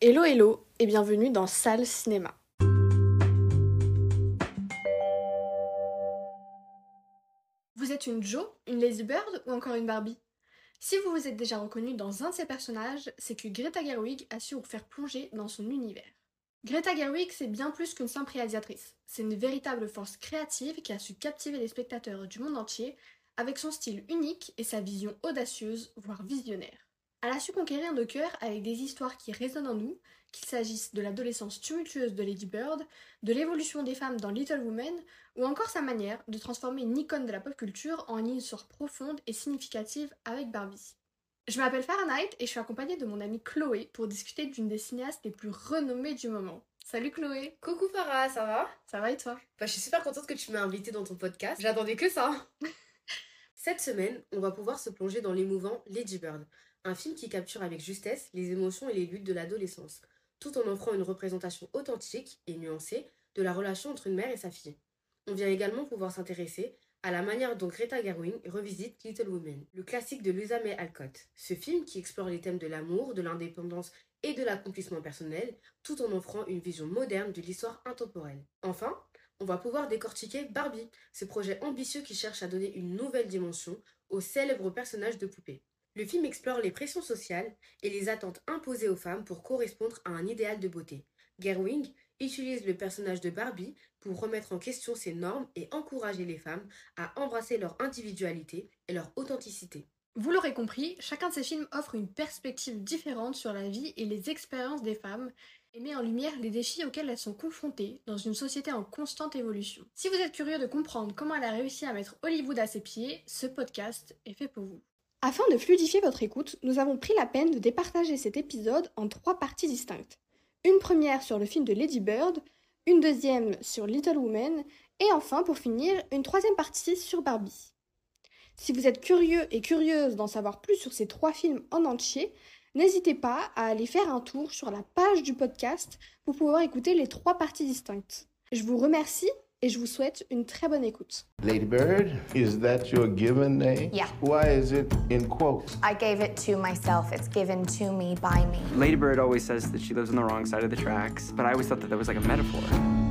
Hello hello et bienvenue dans Salle Cinéma. Vous êtes une Joe, une Lazy Bird ou encore une Barbie? Si vous vous êtes déjà reconnu dans un de ces personnages, c'est que Greta Gerwig a su vous faire plonger dans son univers. Greta Gerwig, c'est bien plus qu'une simple réalisatrice. C'est une véritable force créative qui a su captiver les spectateurs du monde entier avec son style unique et sa vision audacieuse, voire visionnaire. Elle a su conquérir nos cœurs avec des histoires qui résonnent en nous, qu'il s'agisse de l'adolescence tumultueuse de Lady Bird, de l'évolution des femmes dans Little Women, ou encore sa manière de transformer une icône de la pop culture en une histoire profonde et significative avec Barbie. Je m'appelle Fahrenheit et je suis accompagnée de mon amie Chloé pour discuter d'une des cinéastes les plus renommées du moment. Salut Chloé. Coucou Farah, ça va? Ça va et toi? Bah je suis super contente que tu m'aies invitée dans ton podcast, j'attendais que ça. Cette semaine, on va pouvoir se plonger dans l'émouvant Lady Bird, un film qui capture avec justesse les émotions et les luttes de l'adolescence, tout en offrant une représentation authentique et nuancée de la relation entre une mère et sa fille. On vient également pouvoir s'intéresser à la manière dont Greta Gerwig revisite Little Women, le classique de Louisa May Alcott. Ce film qui explore les thèmes de l'amour, de l'indépendance et de l'accomplissement personnel, tout en offrant une vision moderne de l'histoire intemporelle. Enfin, on va pouvoir décortiquer Barbie, ce projet ambitieux qui cherche à donner une nouvelle dimension au célèbre personnage de poupée. Le film explore les pressions sociales et les attentes imposées aux femmes pour correspondre à un idéal de beauté. Gerwig utilise le personnage de Barbie pour remettre en question ces normes et encourager les femmes à embrasser leur individualité et leur authenticité. Vous l'aurez compris, chacun de ces films offre une perspective différente sur la vie et les expériences des femmes et met en lumière les défis auxquels elles sont confrontées dans une société en constante évolution. Si vous êtes curieux de comprendre comment elle a réussi à mettre Hollywood à ses pieds, ce podcast est fait pour vous. Afin de fluidifier votre écoute, nous avons pris la peine de départager cet épisode en trois parties distinctes. Une première sur le film de Lady Bird, une deuxième sur Little Women, et enfin, pour finir, une troisième partie sur Barbie. Si vous êtes curieux et curieuse d'en savoir plus sur ces trois films en entier, n'hésitez pas à aller faire un tour sur la page du podcast pour pouvoir écouter les trois parties distinctes. Je vous remercie et je vous souhaite une très bonne écoute. Lady Bird, is that your given name? Yeah. Why is it in quotes? I gave it to myself. It's given to me by me. Lady Bird always says that she lives on the wrong side of the tracks, but I always thought that that was like a metaphor.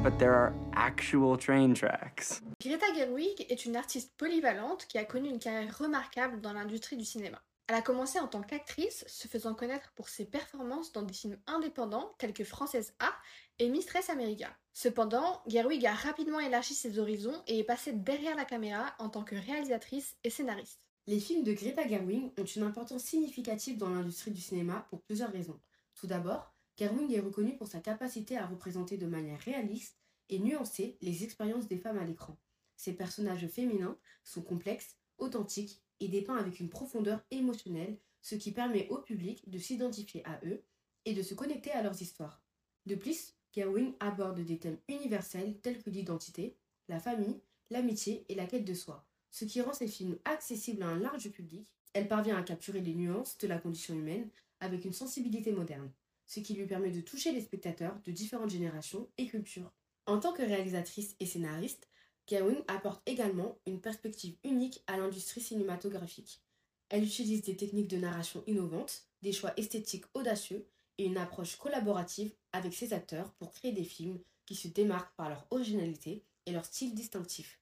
But there are actual train tracks. Greta Gerwig est une artiste polyvalente qui a connu une carrière remarquable dans l'industrie du cinéma. Elle a commencé en tant qu'actrice, se faisant connaître pour ses performances dans des films indépendants tels que Française A et Mistress America. Cependant, Gerwig a rapidement élargi ses horizons et est passée derrière la caméra en tant que réalisatrice et scénariste. Les films de Greta Gerwig ont une importance significative dans l'industrie du cinéma pour plusieurs raisons. Tout d'abord, Gerwig est reconnue pour sa capacité à représenter de manière réaliste et nuancée les expériences des femmes à l'écran. Ses personnages féminins sont complexes, authentiques et dépeints avec une profondeur émotionnelle, ce qui permet au public de s'identifier à eux et de se connecter à leurs histoires. De plus, Gerwig aborde des thèmes universels tels que l'identité, la famille, l'amitié et la quête de soi, ce qui rend ces films accessibles à un large public. Elle parvient à capturer les nuances de la condition humaine avec une sensibilité moderne, ce qui lui permet de toucher les spectateurs de différentes générations et cultures. En tant que réalisatrice et scénariste, Gerwig apporte également une perspective unique à l'industrie cinématographique. Elle utilise des techniques de narration innovantes, des choix esthétiques audacieux et une approche collaborative avec ses acteurs pour créer des films qui se démarquent par leur originalité et leur style distinctif.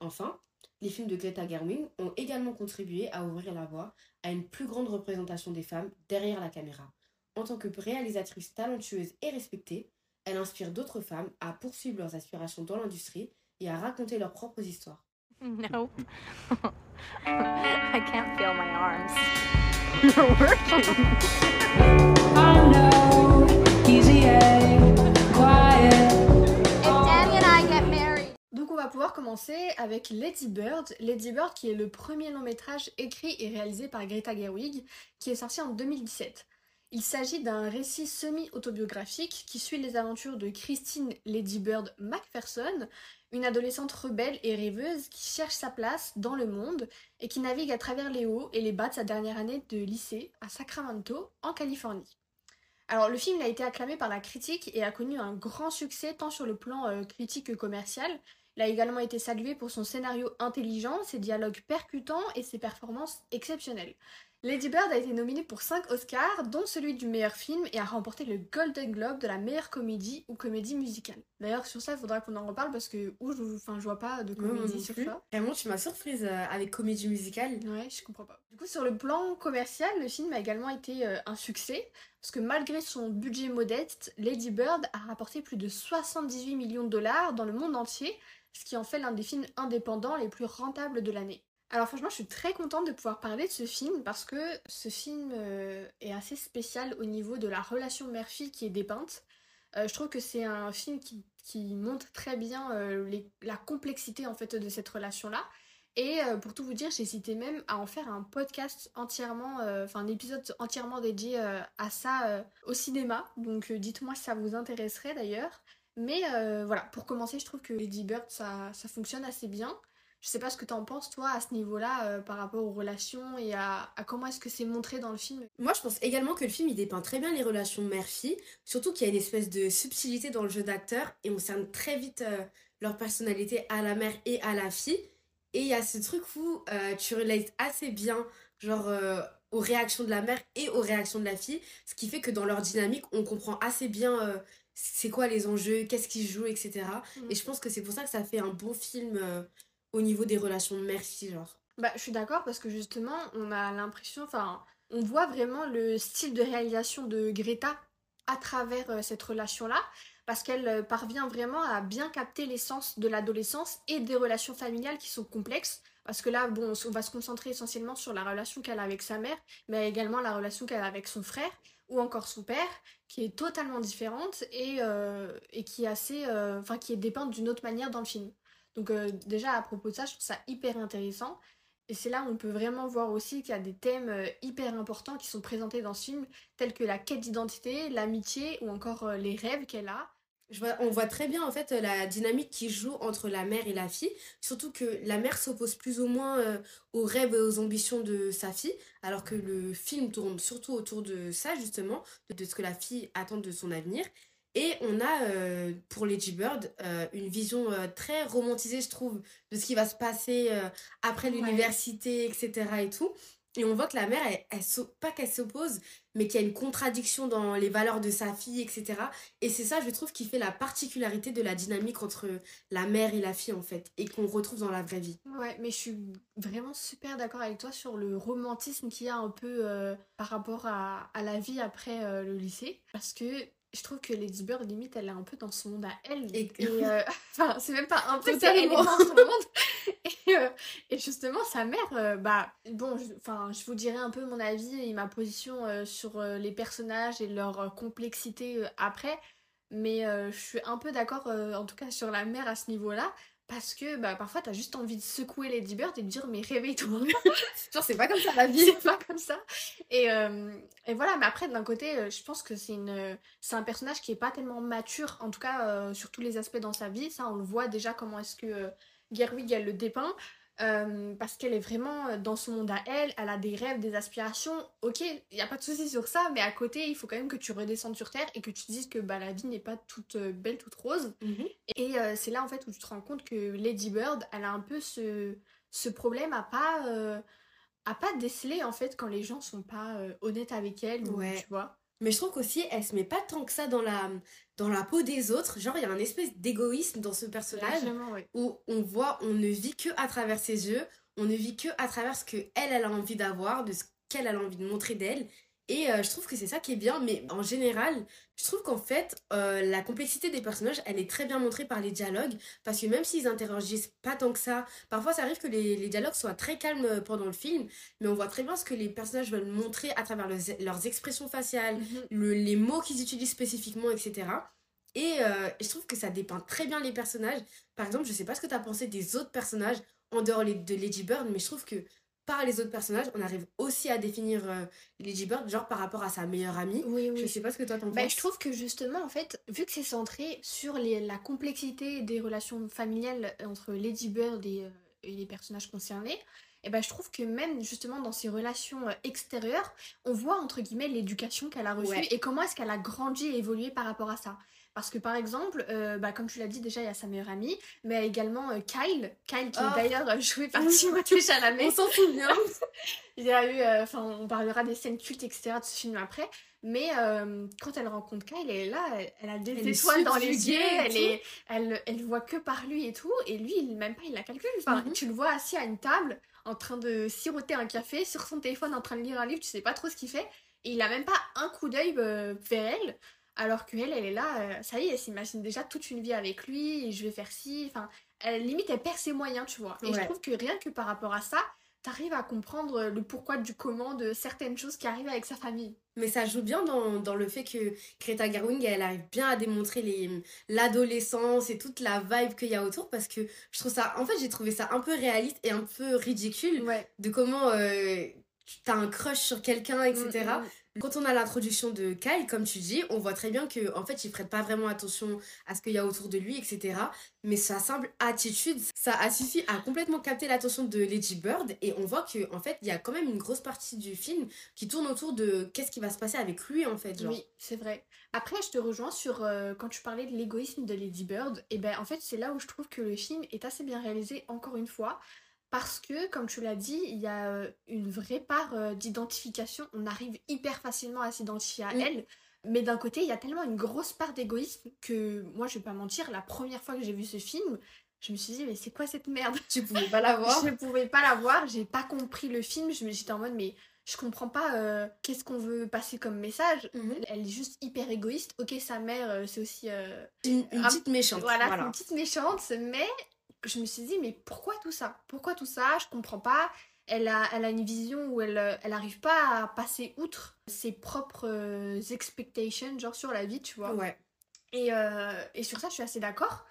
Enfin, les films de Greta Gerwig ont également contribué à ouvrir la voie à une plus grande représentation des femmes derrière la caméra. En tant que réalisatrice talentueuse et respectée, elle inspire d'autres femmes à poursuivre leurs aspirations dans l'industrie et à raconter leurs propres histoires. Nope. I can't feel my arms. If Danny and I get married. Donc on va pouvoir commencer avec Lady Bird. Lady Bird qui est le premier long métrage écrit et réalisé par Greta Gerwig qui est sorti en 2017. Il s'agit d'un récit semi-autobiographique qui suit les aventures de Christine Lady Bird MacPherson, une adolescente rebelle et rêveuse qui cherche sa place dans le monde et qui navigue à travers les hauts et les bas de sa dernière année de lycée à Sacramento, en Californie. Alors le film a été acclamé par la critique et a connu un grand succès tant sur le plan euh, critique que commercial. Il a également été salué pour son scénario intelligent, ses dialogues percutants et ses performances exceptionnelles. Lady Bird a été nominée pour 5 Oscars, dont celui du meilleur film, et a remporté le Golden Globe de la meilleure comédie ou comédie musicale. D'ailleurs, sur ça, il faudra qu'on en reparle parce que où je, enfin, je vois pas de comédie non sur plus. ça. Vraiment, tu m'as surprise euh, avec comédie musicale. Ouais, je comprends pas. Du coup, sur le plan commercial, le film a également été euh, un succès, parce que malgré son budget modeste, Lady Bird a rapporté plus de 78 millions de dollars dans le monde entier, ce qui en fait l'un des films indépendants les plus rentables de l'année. Alors franchement, je suis très contente de pouvoir parler de ce film parce que ce film euh, est assez spécial au niveau de la relation mère-fille qui est dépeinte. Euh, je trouve que c'est un film qui, qui montre très bien euh, la complexité en fait de cette relation-là. Et pour tout vous dire, hésité même à en faire un podcast entièrement, enfin un épisode entièrement dédié à ça au cinéma. Donc dites-moi si ça vous intéresserait d'ailleurs. Mais voilà, pour commencer, je trouve que Lady Bird, ça, ça fonctionne assez bien. Je sais pas ce que t'en penses toi à ce niveau-là euh, par rapport aux relations et à, à comment est-ce que c'est montré dans le film. Moi, je pense également que le film il dépeint très bien les relations mère-fille, surtout qu'il y a une espèce de subtilité dans le jeu d'acteur et on cerne très vite euh, leur personnalité à la mère et à la fille. Et il y a ce truc où euh, tu relates assez bien, genre aux réactions de la mère et aux réactions de la fille, ce qui fait que dans leur dynamique, on comprend assez bien c'est quoi les enjeux, qu'est-ce qu'ils jouent, etc. Mhm. Et je pense que c'est pour ça que ça fait un bon film au niveau des relations mère-fille, genre. Bah, je suis d'accord parce que justement, on a l'impression, enfin, on voit vraiment le style de réalisation de Greta à travers euh, cette relation-là, parce qu'elle euh, parvient vraiment à bien capter l'essence de l'adolescence et des relations familiales qui sont complexes. Parce que là, bon, on va se concentrer essentiellement sur la relation qu'elle a avec sa mère, mais également la relation qu'elle a avec son frère ou encore son père, qui est totalement différente et, euh, et qui est assez, enfin, qui est dépeinte d'une autre manière dans le film. Donc euh, déjà à propos de ça, je trouve ça hyper intéressant. Et c'est là où on peut vraiment voir aussi qu'il y a des thèmes euh, hyper importants qui sont présentés dans ce film, tels que la quête d'identité, l'amitié ou encore euh, les rêves qu'elle a. Je vois- on voit très bien en fait la dynamique qui joue entre la mère et la fille, surtout que la mère s'oppose plus ou moins aux rêves et aux ambitions de sa fille, alors que le film tourne surtout autour de ça justement, de ce que la fille attend de son avenir. Et on a euh, pour Lady Bird euh, une vision euh, très romantisée, je trouve, de ce qui va se passer après Ouais. l'université, etc. et tout. Et on voit que la mère, elle, pas qu'elle s'oppose, mais qu'il y a une contradiction dans les valeurs de sa fille, etc. Et c'est ça, je trouve, qui fait la particularité de la dynamique entre la mère et la fille, en fait, et qu'on retrouve dans la vraie vie. Ouais, mais je suis vraiment super d'accord avec toi sur le romantisme qu'il y a un peu euh, par rapport à, à la vie après euh, le lycée. Parce que je trouve que Lady Bird, limite, elle est un peu dans son monde à elle. Et- euh, Enfin, c'est même pas un peu, c'est elle est Totalement. dans son monde. Et, euh, et justement, sa mère, euh, bah, bon, je- enfin, je vous dirai un peu mon avis et ma position euh, sur les personnages et leur complexité après. Mais je suis un peu d'accord, en tout cas, sur la mère à ce niveau-là. Parce que bah, parfois, t'as juste envie de secouer Lady Bird et de dire, mais réveille-toi. Genre, c'est pas comme ça la vie. c'est pas comme ça. Et, euh, et voilà, mais après, d'un côté, euh, je pense que c'est une, c'est un personnage qui est pas tellement mature, en tout cas, euh, sur tous les aspects dans sa vie. Ça, on le voit déjà comment est-ce que euh, Gerwig, elle le dépeint. Euh, parce qu'elle est vraiment euh, dans son monde à elle, elle a des rêves, des aspirations. Ok, il n'y a pas de souci sur ça, mais à côté, il faut quand même que tu redescendes sur Terre et que tu te dises que bah, la vie n'est pas toute euh, belle, toute rose. Mhm. Et euh, c'est là en fait où tu te rends compte que Lady Bird, elle a un peu ce, ce problème à pas, euh, à pas déceler en fait quand les gens sont pas honnêtes avec elle, ou, tu vois. Mais je trouve qu'aussi, elle se met pas tant que ça dans la, dans la peau des autres. Genre, il y a un espèce d'égoïsme dans ce personnage. Où on voit, on ne vit que à travers ses yeux, on ne vit que à travers ce que elle, elle a envie d'avoir, de ce qu'elle elle a envie de montrer d'elle. Et euh, je trouve que c'est ça qui est bien, mais en général, je trouve qu'en fait, euh, la complexité des personnages, elle est très bien montrée par les dialogues, parce que même s'ils interagissent pas tant que ça, parfois ça arrive que les, les dialogues soient très calmes euh, pendant le film, mais on voit très bien ce que les personnages veulent montrer à travers leurs- leurs expressions faciales, Mhm. le- les mots qu'ils utilisent spécifiquement, etc. Et euh, je trouve que ça dépeint très bien les personnages. Par exemple, je sais pas ce que tu as pensé des autres personnages en dehors les- de Lady Bird, mais je trouve que par les autres personnages, on arrive aussi à définir euh, Lady Bird, genre par rapport à sa meilleure amie. Oui, oui. Je sais pas ce que toi t'en Bah, penses. je trouve que justement, en fait, vu que c'est centré sur les, la complexité des relations familiales entre Lady Bird et, euh, et les personnages concernés, et ben je trouve que même justement dans ses relations euh, extérieures, on voit entre guillemets l'éducation qu'elle a reçue Ouais. et comment est-ce qu'elle a grandi et évolué par rapport à ça. Parce que par exemple, euh, bah, comme tu l'as dit déjà, il y a sa meilleure amie, mais il y a également euh, Kyle, Kyle qui Oh. est d'ailleurs joué par Timothée Chalamet. On s'en souvient. Il y a eu, euh, enfin, on parlera des scènes cultes, etc. de ce film après. Mais quand elle rencontre Kyle, elle est là, elle, a des Elle étoiles dans les yeux, elle, est, elle, elle voit que par lui et tout. Et lui, il, même pas, il la calcule. Enfin, Mhm. tu le vois assis à une table, en train de siroter un café, sur son téléphone, en train de lire un livre, tu sais pas trop ce qu'il fait. Et il a même pas un coup d'œil vers elle. Alors qu'elle, elle est là, euh, ça y est, elle s'imagine déjà toute une vie avec lui, et je vais faire ci. Enfin, elle, limite, elle perd ses moyens, tu vois. Et je trouve que rien que par rapport à ça, t'arrives à comprendre le pourquoi du comment de certaines choses qui arrivent avec sa famille. Mais ça joue bien dans, dans le fait que Greta Gerwig, elle arrive bien à démontrer les, l'adolescence et toute la vibe qu'il y a autour parce que je trouve ça, en fait, j'ai trouvé ça un peu réaliste et un peu ridicule Ouais. de comment euh, t'as un crush sur quelqu'un, etc. Quand on a l'introduction de Kyle, comme tu dis, on voit très bien que en fait, il prête pas vraiment attention à ce qu'il y a autour de lui, etc. Mais sa simple attitude, ça a suffi à complètement capter l'attention de Lady Bird et on voit que en fait, il y a quand même une grosse partie du film qui tourne autour de qu'est-ce qui va se passer avec lui en fait. Oui, c'est vrai. Après, je te rejoins sur euh, quand tu parlais de l'égoïsme de Lady Bird. Et ben, en fait, c'est là où je trouve que le film est assez bien réalisé, encore une fois. Parce que, comme tu l'as dit, il y a euh, une vraie part euh, d'identification. On arrive hyper facilement à s'identifier à Mm. elle. Mais d'un côté, il y a tellement une grosse part d'égoïsme que, moi, je vais pas mentir, la première fois que j'ai vu ce film, je me suis dit, mais c'est quoi cette merde? Tu pouvais pas l'avoir. Je ne pouvais pas la voir, j'ai pas compris le film, je me- j'étais en mode mais je comprends pas euh, qu'est-ce qu'on veut passer comme message? Mhm. Elle est juste hyper égoïste. Ok, sa mère, c'est aussi euh, Une, une petite méchante. voilà, Voilà. une petite méchante, mais je me suis dit mais pourquoi tout ça? Pourquoi tout ça? Je comprends pas. Elle a, elle a une vision où elle, euh, elle pas à passer outre ses propres euh, expectations, genre sur la vie, tu vois. Ouais. Et, euh, et sur ça, je suis assez d'accord.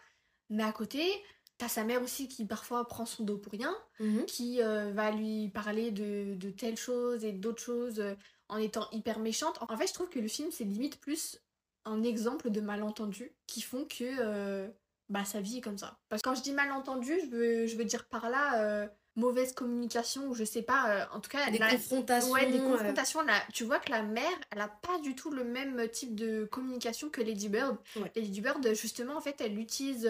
Mais à côté, t'as sa mère aussi qui parfois prend son dos pour rien Mhm. qui euh, va lui parler de, de telles choses et d'autres choses euh, en étant hyper méchante. En fait, je trouve que le film, c'est limite plus un exemple de malentendus qui font que bah, sa vie est comme ça. Parce que quand je dis malentendu, je veux, je veux dire par là euh, mauvaise communication ou je sais pas. euh, en tout cas, Des la- confrontations. Ouais, des euh, confrontations. là, tu vois que la mère, elle a pas du tout le même type de communication que Lady Bird. Ouais. Lady Bird, justement, en fait, elle utilise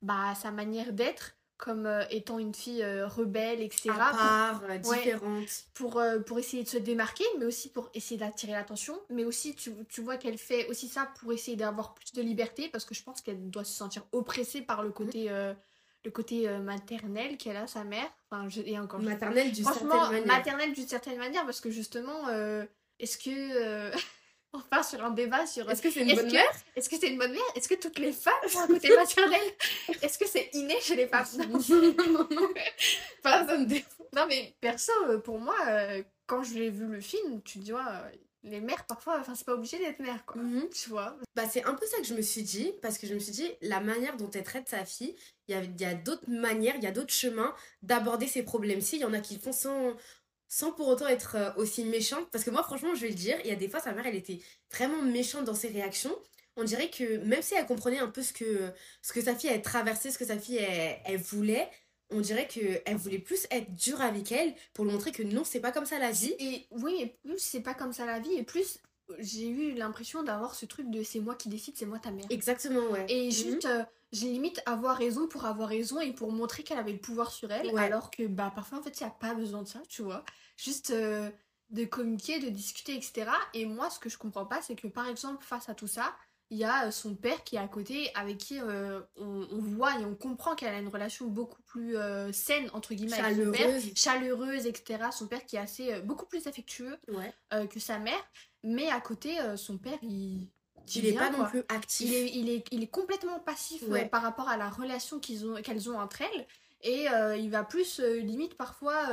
bah, sa manière d'être comme euh, étant une fille euh, rebelle, etc. à part, euh, Ouais. différente. Pour, euh, pour essayer de se démarquer, mais aussi pour essayer d'attirer l'attention. Mais aussi, tu, tu vois qu'elle fait aussi ça pour essayer d'avoir plus de liberté, parce que je pense qu'elle doit se sentir oppressée par le côté, euh, le côté euh, maternel qu'elle a, sa mère. Enfin, je, et encore, Maternelle d'une certaine Franchement, manière. maternelle d'une certaine manière, parce que justement, euh, est-ce que. on part sur un débat sur. Est-ce que c'est une Est-ce bonne que- mère? Est-ce que c'est une bonne mère? Est-ce que toutes les femmes ont un côté maternel? Est-ce que c'est inné chez les femmes? Non. Enfin, dé- non, mais perso, euh, pour moi, euh, quand j'ai vu le film, tu te dis, ouais, euh, les mères, parfois, enfin, c'est pas obligé d'être mère, quoi. Mhm. Tu vois? Bah, c'est un peu ça que je me suis dit, parce que je me suis dit, la manière dont elle traite sa fille, il y a, y a d'autres manières, il y a d'autres chemins d'aborder ces problèmes-ci. Il y en a qui font sans, sans pour autant être euh, aussi méchante. Parce que moi, franchement, je vais le dire, il y a des fois, sa mère, elle était vraiment méchante dans ses réactions. On dirait que même si elle comprenait un peu ce que, ce que sa fille elle traversait, ce que sa fille elle, voulait, on dirait qu'elle voulait plus être dure avec elle pour lui montrer que non, c'est pas comme ça la vie. Et oui, c'est pas comme ça la vie, et plus j'ai eu l'impression d'avoir ce truc de c'est moi qui décide, c'est moi ta mère. Exactement, ouais. Et Mhm. juste, euh, j'ai limite avoir raison pour avoir raison et pour montrer qu'elle avait le pouvoir sur elle, Ouais. alors que bah parfois en fait il n'y a pas besoin de ça, tu vois. Juste euh, de communiquer, de discuter, etc. Et moi ce que je comprends pas, c'est que par exemple face à tout ça, il y a euh, son père qui est à côté, avec qui euh, on, on voit et on comprend qu'elle a une relation beaucoup plus euh, saine, entre guillemets, avec son père. Chaleureuse. Chaleureuse, etc. Son père qui est assez, euh, beaucoup plus affectueux Ouais. que sa mère. Mais à côté, son père, il... Il est pas non plus actif. Il est, il, est, il est complètement passif Ouais. par rapport à la relation qu'ils ont, qu'elles ont entre elles. Et il va plus, limite, parfois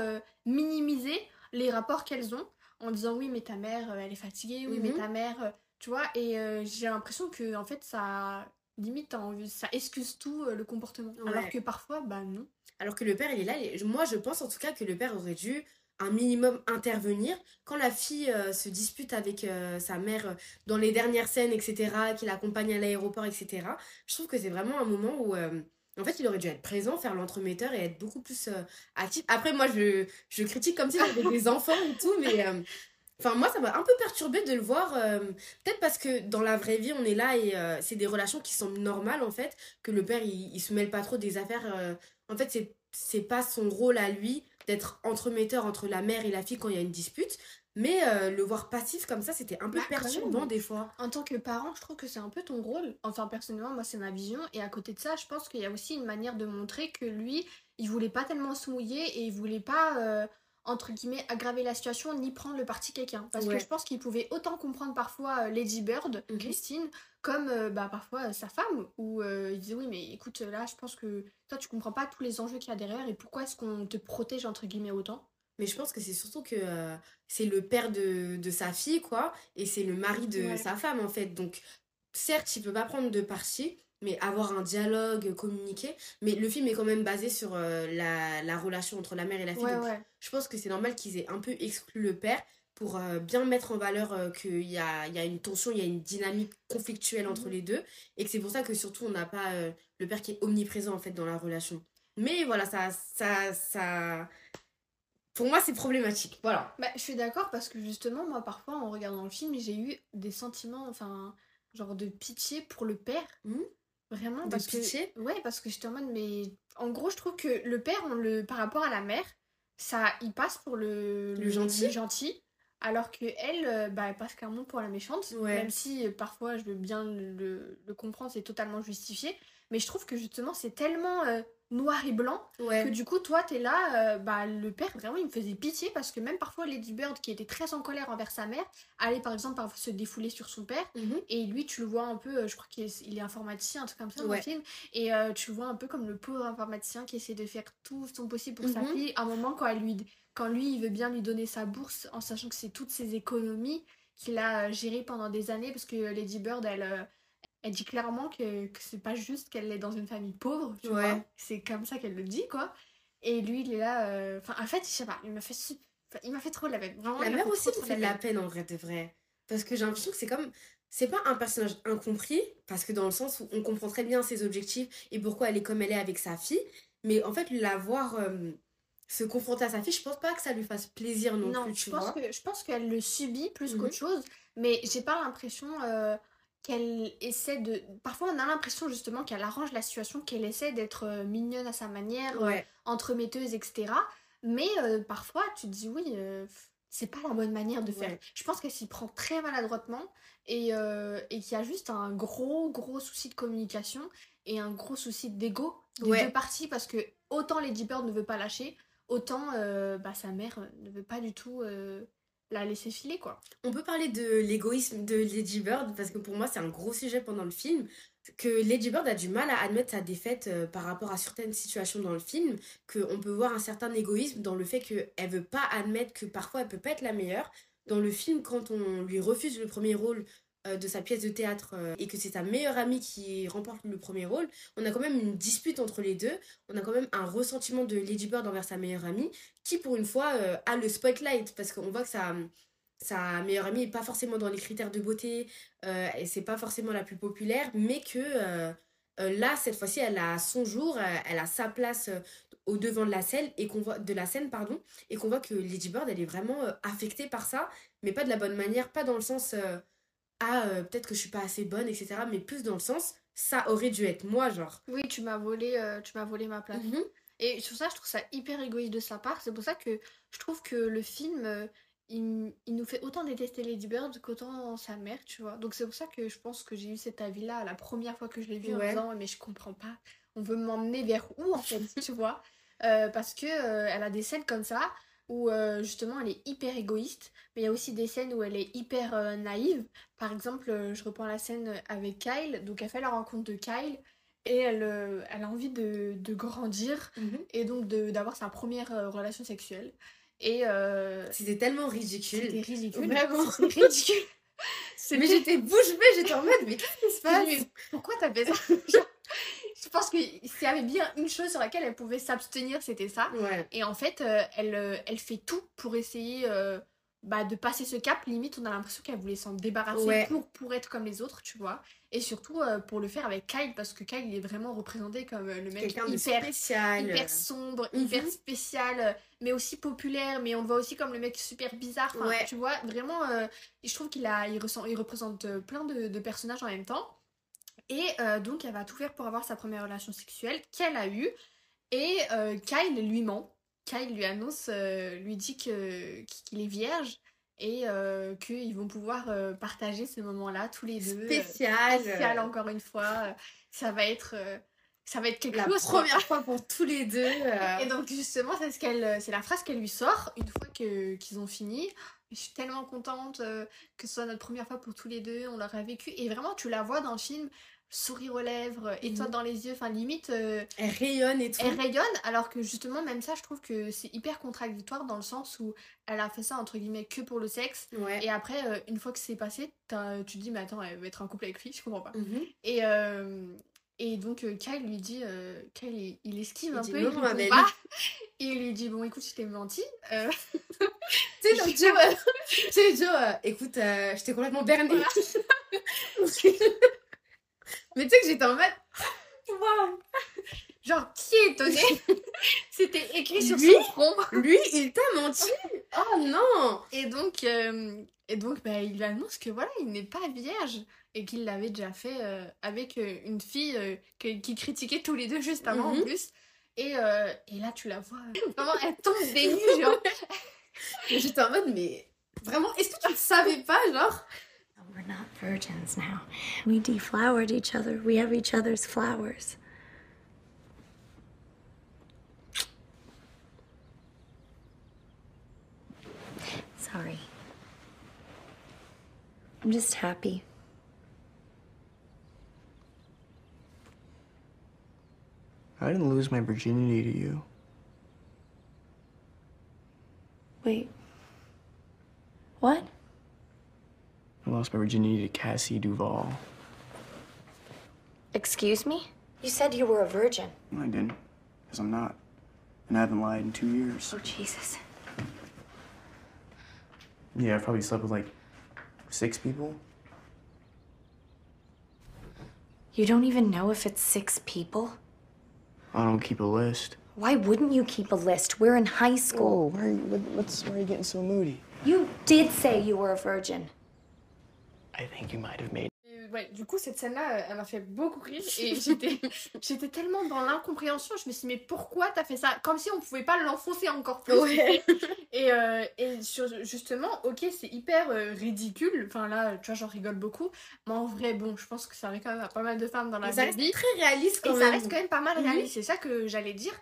minimiser les rapports qu'elles ont en disant oui, mais ta mère, elle est fatiguée, oui, mais Mhm. ta mère. Tu vois, et euh, j'ai l'impression que, en fait, ça. Limite, ça excuse tout euh, le comportement. Ouais. Alors que parfois, bah non. Alors que le père, il est là. et moi, je pense en tout cas que le père aurait dû un minimum intervenir quand la fille euh, se dispute avec sa mère dans les dernières scènes, etc., qui l'accompagne à l'aéroport, etc. Je trouve que c'est vraiment un moment où En fait, il aurait dû être présent, faire l'entremetteur et être beaucoup plus euh, actif. Après, moi, je, je critique comme si j'avais des enfants et tout, mais. euh, Enfin, moi, ça m'a un peu perturbé de le voir. euh, Peut-être parce que dans la vraie vie, on est là et euh, c'est des relations qui semblent normales, en fait. Que le père, il, il se mêle pas trop des affaires. euh, En fait, c'est pas son rôle à lui d'être entremetteur entre la mère et la fille quand il y a une dispute. Mais le voir passif comme ça, c'était un peu Bah, perturbant des fois. En tant que parent, je trouve que c'est un peu ton rôle. Enfin, personnellement, moi, c'est ma vision. Et à côté de ça, je pense qu'il y a aussi une manière de montrer que lui, il voulait pas tellement se mouiller et il voulait pas, entre guillemets, aggraver la situation ni prendre le parti quelqu'un. Parce Ouais. que je pense qu'il pouvait autant comprendre parfois euh, Lady Bird, Mhm. Christine, comme euh, bah, parfois euh, sa femme, où euh, il disait Oui, mais écoute, là, je pense que toi, tu comprends pas tous les enjeux qu'il y a derrière et pourquoi est-ce qu'on te protège, entre guillemets, autant? Mais je pense que c'est surtout que euh, c'est le père de, de sa fille, quoi, et c'est le mari de Ouais. sa femme, en fait. Donc, certes, il peut pas prendre de parti, mais avoir un dialogue, communiquer. Mais le film est quand même basé sur euh, la, la relation entre la mère et la fille. Ouais, donc ouais. je pense que c'est normal qu'ils aient un peu exclu le père pour euh, bien mettre en valeur euh, qu'il y a, y a une tension, il y a une dynamique conflictuelle entre Mhm. les deux. Et que c'est pour ça que surtout, on n'a pas le père qui est omniprésent, en fait, dans la relation. Mais voilà, ça... ça, ça... Pour moi, c'est problématique. Voilà. Bah, je suis d'accord parce que justement, moi, parfois, en regardant le film, j'ai eu des sentiments, enfin, genre de pitié pour le père. Mhm. Vraiment, De parce que. pitié? Ouais, parce que j'étais en mode, mais. En gros, je trouve que le père, on le... par rapport à la mère, ça, il passe pour le, Le gentil. gentil, alors que elle, euh, bah, elle passe clairement pour la méchante. Ouais. Même si euh, parfois, je veux bien le comprendre, c'est totalement justifié. Mais je trouve que justement, c'est tellement euh, noir et blanc Ouais. que du coup, toi, t'es là, euh, bah, le père, vraiment, il me faisait pitié parce que même parfois, Lady Bird, qui était très en colère envers sa mère, allait par exemple parfois se défouler sur son père. Mhm. Et lui, tu le vois un peu, euh, je crois qu'il est, il est informaticien, un truc comme ça dans le film. Et euh, tu le vois un peu comme le pauvre informaticien qui essaie de faire tout son possible pour sa Mhm. fille. À un moment, quand, elle lui, quand lui, il veut bien lui donner sa bourse, en sachant que c'est toutes ses économies qu'il a gérées pendant des années, parce que Lady Bird, elle. Elle dit clairement que, que c'est pas juste qu'elle est dans une famille pauvre, tu Ouais. vois. C'est comme ça qu'elle le dit, quoi. Et lui, il est là. euh, Enfin, en fait, je sais pas, il m'a fait, su- enfin, il m'a fait trop de la peine. Vraiment, La mère aussi me fait de la peine en vrai de vrai. Parce que j'ai l'impression que c'est comme. C'est pas un personnage incompris, parce que dans le sens où on comprend très bien ses objectifs et pourquoi elle est comme elle est avec sa fille. Mais en fait, la voir euh, se confronter à sa fille, je pense pas que ça lui fasse plaisir non, Non, plus, je tu pense vois. que je pense qu'elle le subit plus Mhm. qu'autre chose, mais j'ai pas l'impression euh, qu'elle essaie de. Parfois, on a l'impression justement qu'elle arrange la situation, qu'elle essaie d'être euh, mignonne à sa manière, euh, Ouais. entremetteuse, etc. Mais euh, parfois, tu te dis oui, euh, c'est pas la bonne manière de faire. Ouais. Je pense qu'elle s'y prend très maladroitement et, et qu'il y a juste un gros, gros souci de communication et un gros souci d'ego des Ouais. deux parties parce que autant Lady Bird ne veut pas lâcher, autant bah, sa mère ne veut pas du tout la laisser filer, quoi. On peut parler de l'égoïsme de Lady Bird, parce que pour moi, c'est un gros sujet pendant le film. Que Lady Bird a du mal à admettre sa défaite euh, par rapport à certaines situations dans le film. Qu'on peut voir un certain égoïsme dans le fait qu'elle veut pas admettre que parfois elle peut pas être la meilleure. Dans le film, quand on lui refuse le premier rôle de sa pièce de théâtre euh, et que c'est sa meilleure amie qui remporte le premier rôle, on a quand même une dispute entre les deux. On a quand même un ressentiment de Lady Bird envers sa meilleure amie qui, pour une fois, euh, a le spotlight parce qu'on voit que sa meilleure amie n'est pas forcément dans les critères de beauté euh, et c'est pas forcément la plus populaire mais que euh, euh, là cette fois-ci elle a son jour euh, elle a sa place euh, au devant de la scène et qu'on voit de la scène pardon et qu'on voit que Lady Bird elle est vraiment euh, affectée par ça mais pas de la bonne manière pas dans le sens euh, ah euh, peut-être que je suis pas assez bonne etc mais plus dans le sens ça aurait dû être moi genre Oui, tu m'as volé, euh, tu m'as volé ma place. Mhm. Et sur ça, je trouve ça hyper égoïste de sa part. C'est pour ça que je trouve que le film, euh, il, il nous fait autant détester Lady Bird qu'autant sa mère, tu vois. Donc c'est pour ça que je pense que j'ai eu cet avis-là la première fois que je l'ai vu en Ouais. disant mais je comprends pas. On veut m'emmener vers où en fait, tu vois? Euh, Parce que elle a des scènes comme ça où euh, justement elle est hyper égoïste, mais il y a aussi des scènes où elle est hyper euh, naïve. Par exemple, euh, je reprends la scène avec Kyle. Donc elle fait la rencontre de Kyle et elle, euh, elle a envie de, de grandir Mhm. et donc d'avoir sa première relation sexuelle. Et c'était tellement ridicule c'était ridicule. Vraiment. Ridicule. mais j'étais bouche bée j'étais en mode mais qu'est-ce qui se passe? pourquoi t'as fait ça? Je pense que s'il y avait bien une chose sur laquelle elle pouvait s'abstenir, c'était ça. ouais Et en fait, euh, elle, euh, elle fait tout pour essayer euh, bah, de passer ce cap, limite, on a l'impression qu'elle voulait s'en débarrasser Ouais. pour, pour être comme les autres, tu vois. Et surtout pour le faire avec Kyle, parce que Kyle il est vraiment représenté comme le mec hyper, spécial. hyper sombre, Mhm. hyper spécial, mais aussi populaire, mais on le voit aussi comme le mec super bizarre. Ouais. Tu vois, vraiment, je trouve qu'il a, il, il représente plein de, de personnages en même temps. Et euh, donc, elle va tout faire pour avoir sa première relation sexuelle qu'elle a eue. Et euh, Kyle lui ment. Kyle lui annonce, euh, lui dit que qu'il est vierge et qu'ils vont pouvoir partager ce moment-là tous les deux. Spécial. spécial encore une fois. Ça va être, ça va être quelque La chose. première fois pour tous les deux. euh, Et donc justement, c'est ce qu'elle, c'est la phrase qu'elle lui sort une fois que qu'ils ont fini. Je suis tellement contente que ce soit notre première fois pour tous les deux, on l'aura vécu. Et vraiment, tu la vois dans le film, sourire aux lèvres, étoile Mhm. dans les yeux, enfin limite, euh, Elle rayonne et tout. elle rayonne. Alors que justement, même ça, je trouve que c'est hyper contradictoire dans le sens où elle a fait ça entre guillemets que pour le sexe. Ouais. Et après, euh, une fois que c'est passé, tu te dis, mais attends, elle va être en couple avec lui, je comprends pas. Mhm. Et, euh, et donc Kyle lui dit, Kyle il, esquive Il un peu, non, il belle. pas. Et il lui dit, bon écoute, je t'ai menti. Tu sais, donc, Joe, Joe, écoute, euh, j'étais complètement berné. Mais tu sais que j'étais en mode. Waouh! genre, qui est étonné C'était écrit sur Lui? son front. Lui, il t'a menti! Oh non! Et donc, euh, et donc bah, il lui annonce que voilà, il n'est pas vierge. Et qu'il l'avait déjà fait euh, avec euh, une fille euh, que- qui critiquait tous les deux juste avant Mhm. en plus. Et, et là, tu la vois, vraiment, elle tombe des nues, genre. J'étais en mode, mais vraiment, est-ce que tu ne savais pas, genre? We're not virgins now. We deflowered each other. We have each other's flowers. Sorry. I'm just happy. I didn't lose my virginity to you. Wait. What? I lost my virginity to Cassie Duval. Excuse me? You said you were a virgin. No, I didn't. Because I'm not. And I haven't lied in two years. Oh, Jesus. Yeah, I've probably slept with like six people. You don't even know if it's six people? I don't keep a list. Why wouldn't you keep a list? We're in high school. Oh, why are you, what, what's, why are you getting so moody? You did say you were a virgin. I think you might have made. Et ouais, du coup, cette scène-là, euh, elle m'a fait beaucoup rire et j'étais, j'étais tellement dans l'incompréhension. Je me suis dit, mais pourquoi t'as fait ça? Comme si on pouvait pas l'enfoncer encore plus. Ouais. Et, euh, et sur, justement, ok, c'est hyper euh, ridicule. Enfin là, tu vois, j'en rigole beaucoup. Mais en vrai, bon, je pense que ça arrive quand même à pas mal de femmes dans la Mais ça reste vie. très réaliste Et quand ça même. reste quand même pas mal Mhm. réaliste. C'est ça que j'allais dire.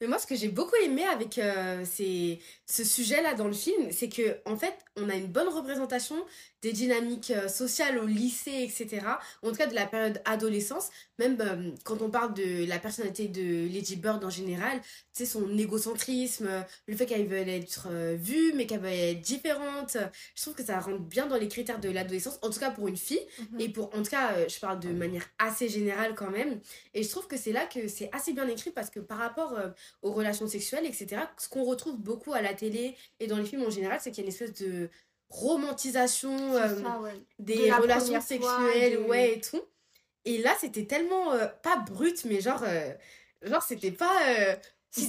Mais moi, ce que j'ai beaucoup aimé avec euh, ce sujet-là dans le film, c'est que en fait, on a une bonne représentation des dynamiques euh, sociales au lycée, etc. En tout cas, de la période adolescence. Même euh, quand on parle de la personnalité de Lady Bird en général, sais, son égocentrisme, euh, le fait qu'elle veut être euh, vue, mais qu'elle veut être différente. Je trouve que ça rentre bien dans les critères de l'adolescence, en tout cas pour une fille. Et pour, en tout cas, euh, je parle de manière assez générale quand même. Et je trouve que c'est là que c'est assez bien écrit parce que par rapport aux relations sexuelles, etc., ce qu'on retrouve beaucoup à la télé et dans les films en général, c'est qu'il y a une espèce de romantisation C'est euh, ça, ouais. des De la relations fois, sexuelles, de- ouais, et tout. Et là, c'était tellement, euh, pas brut, mais genre, euh, genre c'était pas... euh,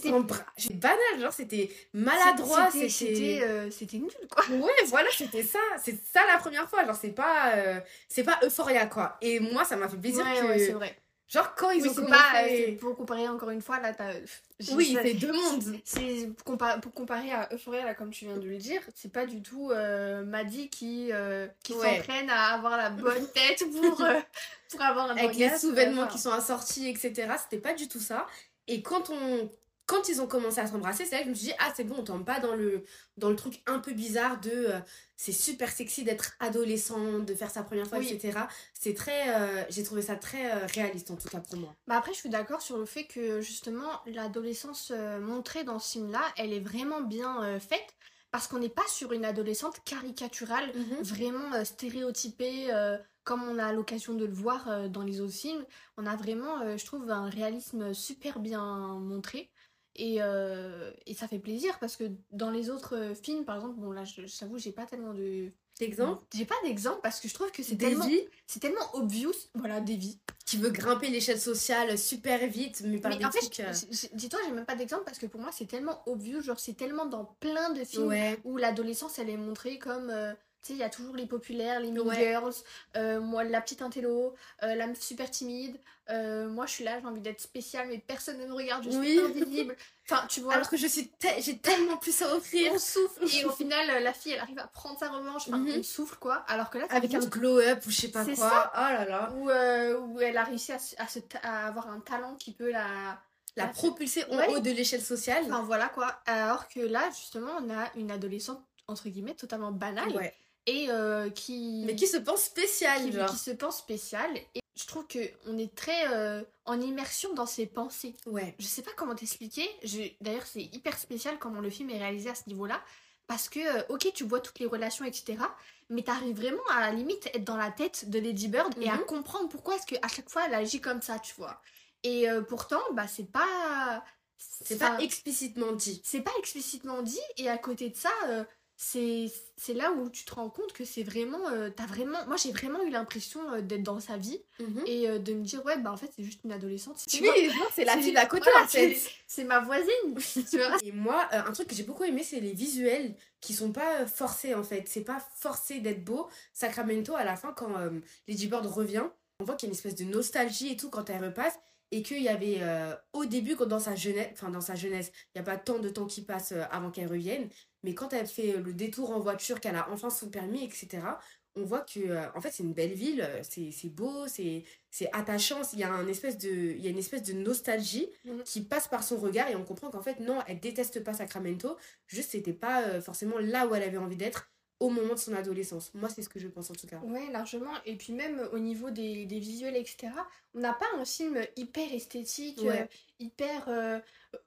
C'était- banal, genre c'était maladroit, C'était- euh, c'était nul, quoi. Ouais, voilà, c'était ça. C'est ça la première fois. Genre, c'est pas, euh, c'est pas Euphoria, quoi. Et moi, ça m'a fait plaisir Ouais, que. ouais, c'est vrai. genre, quand ils Oui, ont commencé. pas. euh, c'est pour comparer encore une fois, là, t'as. oui, c'est deux mondes. C'est pour, pour comparer à Euphoria, là, comme tu viens de le dire, c'est pas du tout euh, Maddy qui, euh, qui Ouais. s'entraîne à avoir la bonne tête pour, euh, pour avoir un Avec les sous-vêtements enfin. qui sont assortis, etc. C'était pas du tout ça. Et quand on. Quand ils ont commencé à s'embrasser, c'est là que je me suis dit, ah, c'est bon, on tombe pas dans le, dans le truc un peu bizarre de euh, c'est super sexy d'être adolescent, de faire sa première fois, Oui. etc. C'est très. euh, J'ai trouvé ça très euh, réaliste, en tout cas pour moi. Bah après, je suis d'accord sur le fait que justement, l'adolescence montrée dans ce film-là, elle est vraiment bien faite parce qu'on n'est pas sur une adolescente caricaturale, vraiment euh, stéréotypée, comme on a l'occasion de le voir dans les autres films. On a vraiment, je trouve, un réalisme super bien montré. Et, euh, et ça fait plaisir parce que dans les autres euh, films, par exemple, bon là, je- j'avoue, j'ai pas tellement de. Exemple, J'ai pas d'exemple parce que je trouve que c'est tellement, c'est tellement obvious. Voilà, Davy. qui veut grimper l'échelle sociale super vite, mais par Mais des en trucs. euh, dis-toi, j'ai même pas d'exemple parce que pour moi, c'est tellement obvious. Genre, c'est tellement dans plein de films Ouais. où l'adolescence, elle est montrée comme. euh, tu sais, il y a toujours les populaires, les mean Ouais. girls, euh, moi, la petite intello, euh, la super timide. euh, moi, je suis là, j'ai envie d'être spéciale, mais personne ne me regarde, je suis Oui. invisible. Enfin, tu vois. Alors que je suis te- j'ai tellement plus à offrir. on souffle et au final euh, la fille elle arrive à prendre sa revanche enfin Mhm. on souffle quoi alors que là Avec un juste- glow-up ou je sais pas quoi. ça. Oh là là. où, où elle a réussi à, se- à, se ta- à avoir un talent qui peut la La propulser en Ouais. haut de l'échelle sociale. enfin voilà quoi alors que là justement on a une adolescente entre guillemets totalement banale Ouais. Et euh, qui Mais qui se pense spéciale, qui, genre. qui se pense spéciale et je trouve que on est très euh, en immersion dans ses pensées Ouais. je sais pas comment t'expliquer. Je... D'ailleurs, c'est hyper spécial comment le film est réalisé à ce niveau-là. Parce que, euh, ok, tu vois toutes les relations, etc. Mais t'arrives vraiment à la limite être dans la tête de Lady Bird et à Mhm. comprendre pourquoi est-ce qu'à chaque fois elle agit comme ça, tu vois. Et euh, pourtant, bah, c'est pas. C'est pas explicitement dit. c'est pas explicitement dit. Et à côté de ça, c'est là où tu te rends compte que c'est vraiment. euh, t'as vraiment. Moi, j'ai vraiment eu l'impression euh, d'être dans sa vie Mhm. et euh, de me dire, ouais, bah en fait, c'est juste une adolescente. tu Oui, c'est la fille d'à côté voilà, en fait. c'est- ma voisine. tu vois? Et moi, euh, un truc que j'ai beaucoup aimé, c'est les visuels qui sont pas forcés en fait. C'est pas forcé d'être beau. Sacramento, à la fin, quand Lady Bird revient, on voit qu'il y a une espèce de nostalgie et tout quand elle repasse. Et qu'il y avait euh, au début, quand dans sa jeunesse, enfin dans sa jeunesse, il n'y a pas tant de temps qui passe avant qu'elle revienne. Mais quand elle fait euh, le détour en voiture, qu'elle a enfin son permis, etc., on voit que euh, en fait c'est une belle ville, euh, c'est c'est beau, c'est c'est attachant. Il y a un espèce de, il y a une espèce de nostalgie Mhm. qui passe par son regard et on comprend qu'en fait non, elle déteste pas Sacramento, juste c'était pas euh, forcément là où elle avait envie d'être au moment de son adolescence. Moi c'est ce que je pense en tout cas. Ouais, largement. Et puis même au niveau des, des visuels, etc., on n'a pas un film hyper esthétique, Ouais. euh, hyper... euh,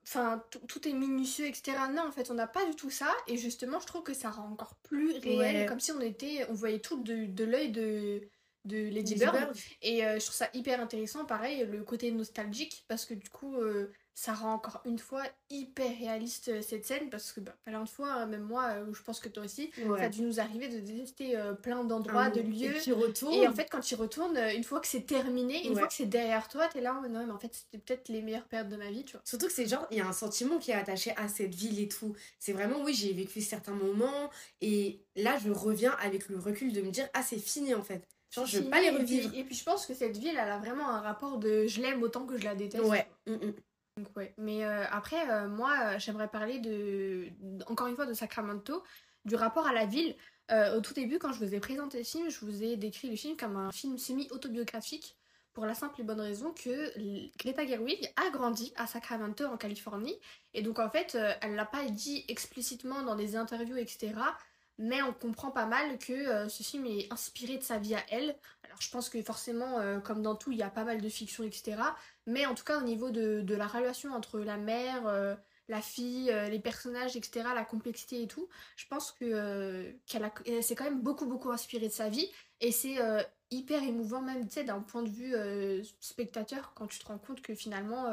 Enfin, tout- tout est minutieux, etc. Non, en fait, on n'a pas du tout ça. Et justement, je trouve que ça rend encore plus réel, Ouais. comme si on était... On voyait tout de, de l'œil de, de Lady Lady Bird. Bird. Et euh, je trouve ça hyper intéressant, pareil, le côté nostalgique, parce que du coup, euh, ça rend encore une fois hyper réaliste euh, cette scène, parce que bah, plein de fois, hein, même moi, euh, je pense que toi aussi, ça a dû nous arriver de détester euh, plein d'endroits, Un- de Et lieux. qui retourne. Et en fait, quand tu retournes, euh, une fois que c'est terminé, une Ouais. fois que c'est derrière toi, t'es là, en mode, non, mais en fait, c'était peut-être les meilleures périodes de ma vie, tu vois. Surtout que c'est genre, il y a un sentiment qui est attaché à cette ville et tout. C'est vraiment, oui, j'ai vécu certains moments et là, je reviens avec le recul de me dire, ah, c'est fini en fait. Genre, je veux pas les et puis- revivre. Et puis, je pense que cette ville, elle a vraiment un rapport de je l'aime autant que je la déteste. Ouais. Mm, mm. Mais euh, après, euh, moi, euh, j'aimerais parler de, encore une fois, de Sacramento, du rapport à la ville. Au tout début, quand je vous ai présenté le film, je vous ai décrit le film comme un film semi-autobiographique pour la simple et bonne raison que Greta Gerwig a grandi à Sacramento, en Californie. Et donc, en fait, elle l'a pas dit explicitement dans des interviews, etc. Mais on comprend pas mal que euh, ce film est inspiré de sa vie à elle. Alors, je pense que forcément, euh, comme dans tout, il y a pas mal de fiction, etc. Mais en tout cas, au niveau de, la relation entre la mère, euh, la fille, les personnages, etc., la complexité et tout, je pense que qu'elle quand même beaucoup, beaucoup inspirée de sa vie. Et c'est hyper émouvant, même, tu sais, d'un point de vue spectateur, quand tu te rends compte que finalement,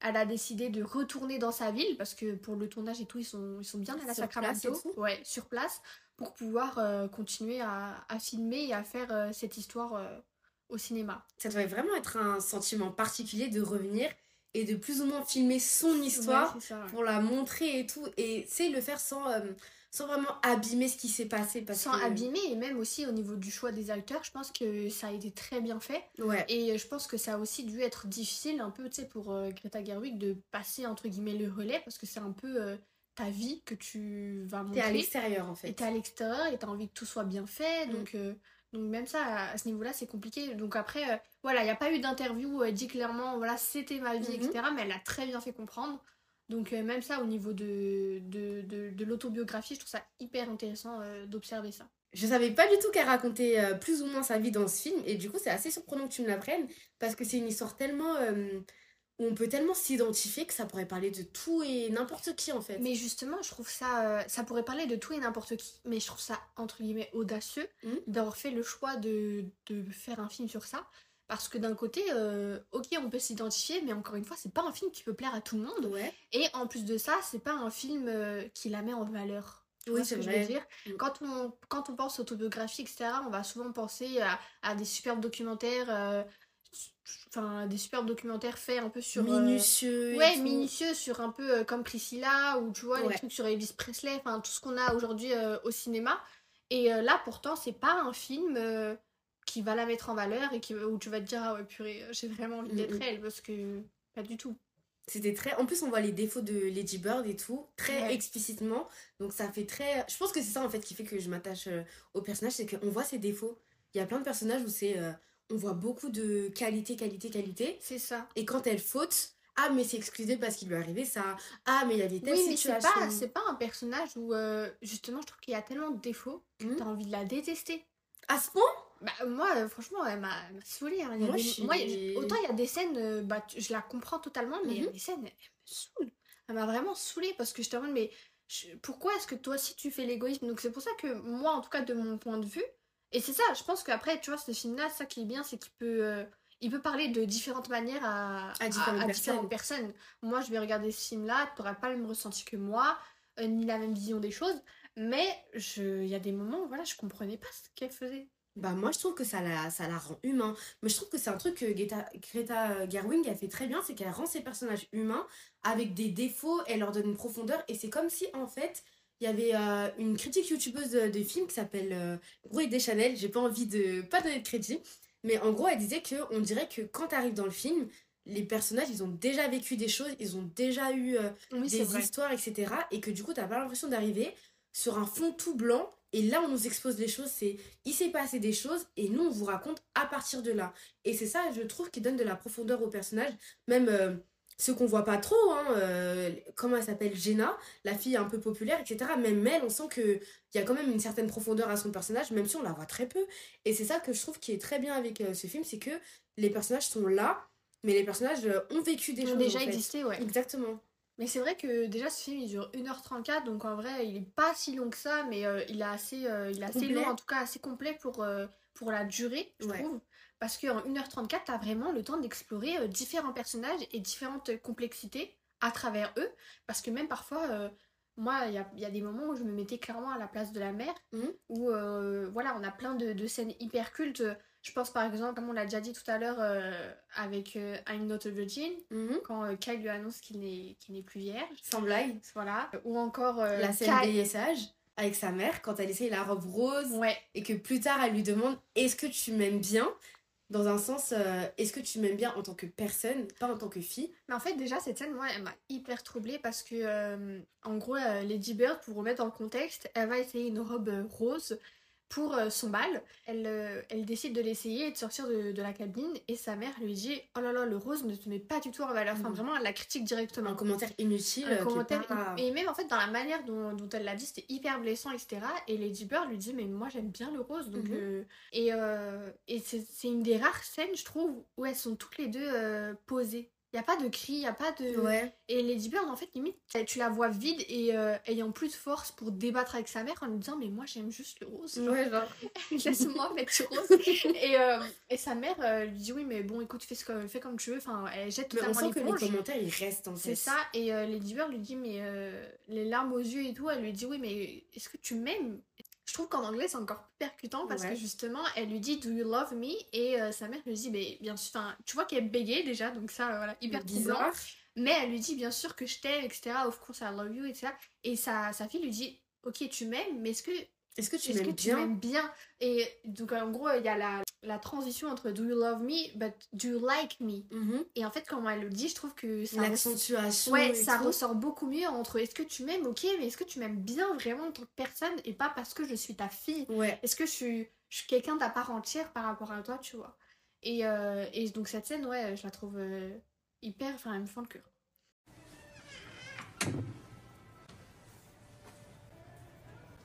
elle a décidé de retourner dans sa ville, parce que pour le tournage et tout, ils sont, ils sont bien à la Sur Sacramento. Ouais, sur place, pour pouvoir euh, continuer à, à filmer et à faire euh, cette histoire euh, au cinéma. Ça devrait vraiment être un sentiment particulier de revenir et de plus ou moins filmer son histoire Ouais, c'est ça, ouais. pour la montrer et tout. Et c'est le faire sans, sans vraiment abîmer ce qui s'est passé. Parce sans que... abîmer et même aussi au niveau du choix des acteurs je pense que ça a été très bien fait Ouais. et je pense que ça a aussi dû être difficile un peu tu sais pour euh, Greta Gerwig de passer entre guillemets le relais parce que c'est un peu euh, ta vie que tu vas T'es à montrer l'extérieur en et fait. t'es à l'extérieur et t'as envie que tout soit bien fait Mm. donc euh, donc même ça à, à ce niveau là c'est compliqué donc après euh, voilà il n'y a pas eu d'interview euh, dit clairement voilà c'était ma vie etc mais elle a très bien fait comprendre donc euh, même ça au niveau de, de, de, de l'autobiographie je trouve ça hyper intéressant euh, d'observer ça Je savais pas du tout qu'elle racontait euh, plus ou moins sa vie dans ce film et du coup c'est assez surprenant que tu me l'apprennes parce que c'est une histoire tellement où on peut tellement s'identifier que ça pourrait parler de tout et n'importe qui en fait. Mais justement, je trouve ça. ça pourrait parler de tout et n'importe qui, mais je trouve ça, entre guillemets, audacieux Mhm. d'avoir fait le choix de, de faire un film sur ça. Parce que d'un côté, euh, ok, on peut s'identifier, mais encore une fois, c'est pas un film qui peut plaire à tout le monde. Ouais. Et en plus de ça, c'est pas un film euh, qui la met en valeur. Tu Oui, ce c'est je vrai. veux dire? Mm. quand on, quand on pense autobiographie, etc., on va souvent penser à, à des superbes documentaires, euh, enfin, des superbes documentaires faits un peu sur. euh, Minutieux. et Ouais, tout. minutieux sur un peu euh, comme Priscilla ou tu vois Ouais. les trucs sur Elvis Presley, enfin tout ce qu'on a aujourd'hui euh, au cinéma. Et euh, là pourtant c'est pas un film euh, qui va la mettre en valeur et qui, où tu vas te dire ah ouais purée j'ai vraiment envie d'être Mhm. elle parce que pas du tout. C'était très. En plus, on voit les défauts de Lady Bird et tout, très Ouais. explicitement. Donc, ça fait très. Je pense que c'est ça, en fait, qui fait que je m'attache euh, au personnage, c'est qu'on voit ses défauts. Il y a plein de personnages où c'est. euh, on voit beaucoup de qualité, qualité, qualité. C'est ça. Et quand elle faute, ah, mais c'est excusé parce qu'il lui est arrivé ça. Ah, mais il y avait telle Oui mais c'est pas c'est pas un personnage où euh, justement je trouve qu'il y a tellement de défauts que Mhm. t'as envie de la détester. À ce point? Bah, moi, euh, franchement, elle m'a saoulée. hein. Moi, des- je suis- moi, il- autant il y a des scènes, euh, bah, je la comprends totalement, mais il y a Mhm. des scènes, elle me saoule. Elle m'a vraiment saoulée parce que je te demande, mais je- pourquoi est-ce que toi aussi tu fais l'égoïsme? Donc c'est pour ça que moi, en tout cas, de mon point de vue, et c'est ça, je pense qu'après, tu vois, ce film-là, ça qui est bien, c'est qu'il peut. euh, il peut parler de différentes manières à, À différentes différentes personnes. Moi, je vais regarder ce film-là, tu n'auras pas le même ressenti que moi, euh, ni la même vision des choses, mais il y a des moments, voilà, je comprenais pas ce qu'elle faisait. Bah moi je trouve que ça la, ça la rend humain. Mais je trouve que c'est un truc que Greta, Greta Gerwig a fait très bien, c'est qu'elle rend ses personnages humains avec des défauts, elle leur donne une profondeur et c'est comme si en fait il y avait euh, une critique youtubeuse de, de film qui s'appelle euh, Gros et des Chanel, j'ai pas envie de pas donner de crédit, mais en gros elle disait que on dirait que quand t'arrives dans le film, les personnages ils ont déjà vécu des choses, ils ont déjà eu euh, Oui, des histoires, etc. Et que du coup, t'as pas l'impression d'arriver sur un fond tout blanc. Et là, on nous expose les choses, c'est il s'est passé des choses et nous, on vous raconte à partir de là. Et c'est ça, je trouve, qui donne de la profondeur au personnage. Même euh, ceux qu'on voit pas trop, hein, euh, comment elle s'appelle, Jenna, la fille un peu populaire, etc. Même elle, on sent qu'il y a quand même une certaine profondeur à son personnage, même si on la voit très peu. Et c'est ça que je trouve qui est très bien avec euh, ce film, c'est que les personnages sont là, mais les personnages ont vécu des Ils choses. ont déjà en fait. existé, ouais. Exactement. Mais c'est vrai que déjà ce film il dure 1h34 donc en vrai il est pas si long que ça mais euh, il est assez, euh, il est assez long en tout cas assez complet pour, euh, pour la durée je Ouais. trouve. Parce qu'en 1h34 t'as vraiment le temps d'explorer différents personnages et différentes complexités à travers eux. Parce que même parfois moi il y a, y a des moments où je me mettais clairement à la place de la mère Mhm. où voilà on a plein de, de scènes hyper cultes. Je pense par exemple comme on l'a déjà dit tout à l'heure euh, avec euh, I'm Not a Virgin Mhm. quand euh, Kyle lui annonce qu'il n'est qu'il n'est plus vierge. Sans blague. Voilà. Ou encore euh, la scène Kyle- d'essayage avec sa mère quand elle essaye la robe rose Ouais, et que plus tard elle lui demande est-ce que tu m'aimes bien? Dans un sens euh, est-ce que tu m'aimes bien en tant que personne pas en tant que fille? Mais en fait déjà cette scène moi elle m'a hyper troublée parce que euh, en gros euh, Lady Bird pour remettre dans le contexte elle va essayer une robe rose pour euh, son bal. Elle, euh, elle décide de l'essayer et de sortir de, de la cabine et sa mère lui dit oh là là le rose ne te met pas du tout en valeur. Enfin vraiment elle la critique directement. un commentaire inutile un commentaire pas- et même en fait dans la manière dont, dont elle l'a dit c'était hyper blessant etc et Lady Bird lui dit mais moi j'aime bien le rose donc Mhm. euh, et, euh, et c'est une des rares scènes je trouve où elles sont toutes les deux posées il y a pas de cri il y a pas de ouais. et Lady Bird en fait limite tu la vois vide et euh, ayant plus de force pour débattre avec sa mère en lui disant mais moi j'aime juste le rose. Genre, ouais genre. Laisse-moi mettre ce rose. Et, euh, et sa mère euh, lui dit oui mais bon écoute fais, ce que, fais comme tu veux. Enfin elle jette mais on totalement sent que les commentaires ils restent en fait. c'est ça, et euh, Lady Bird lui dit, mais euh, les larmes aux yeux et tout, elle lui dit, oui, mais est-ce que tu m'aimes? Je trouve qu'en anglais c'est encore plus percutant parce Ouais. que justement, elle lui dit, do you love me? Et euh, sa mère lui dit, mais bien sûr, tu vois qu'elle bégaye déjà, donc ça, voilà, hyper bizarre Mais elle lui dit, bien sûr que je t'aime, etc. Of course, I love you, etc. Et sa, sa fille lui dit, ok, tu m'aimes, mais est-ce que est-ce que tu m'aimes bien? Et donc, en gros, il y a la, la transition entre do you love me, but do you like me? Mhm. Et en fait, quand elle le dit, je trouve que ça l'accentuation Ouais, ça tout. ressort beaucoup mieux entre est-ce que tu m'aimes, ok, mais est-ce que tu m'aimes bien vraiment en tant que personne et pas parce que je suis ta fille? Ouais Est-ce que je suis, je suis quelqu'un d'à part entière par rapport à toi, tu vois? Et, euh, et donc cette scène, ouais, je la trouve euh, hyper, enfin, elle me fend le cœur.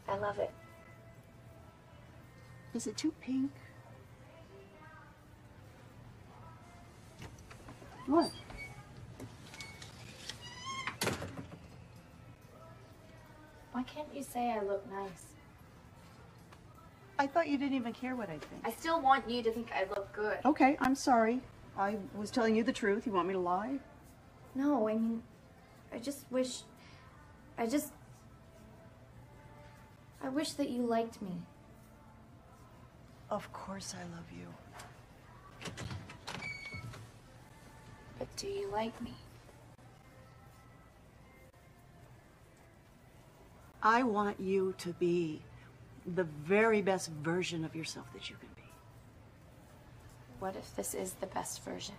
I love it. Is it too pink? What? Why can't you say I look nice? I I thought you didn't even care what I think. I still want you to think I look good. Okay, I'm sorry. I was telling you the truth. You want me to lie? No, I mean, I just wish. I just. I wish that you liked me. Of course I love you. But do you like me? I want you to be the very best version of yourself that you can be. What if this is the best version?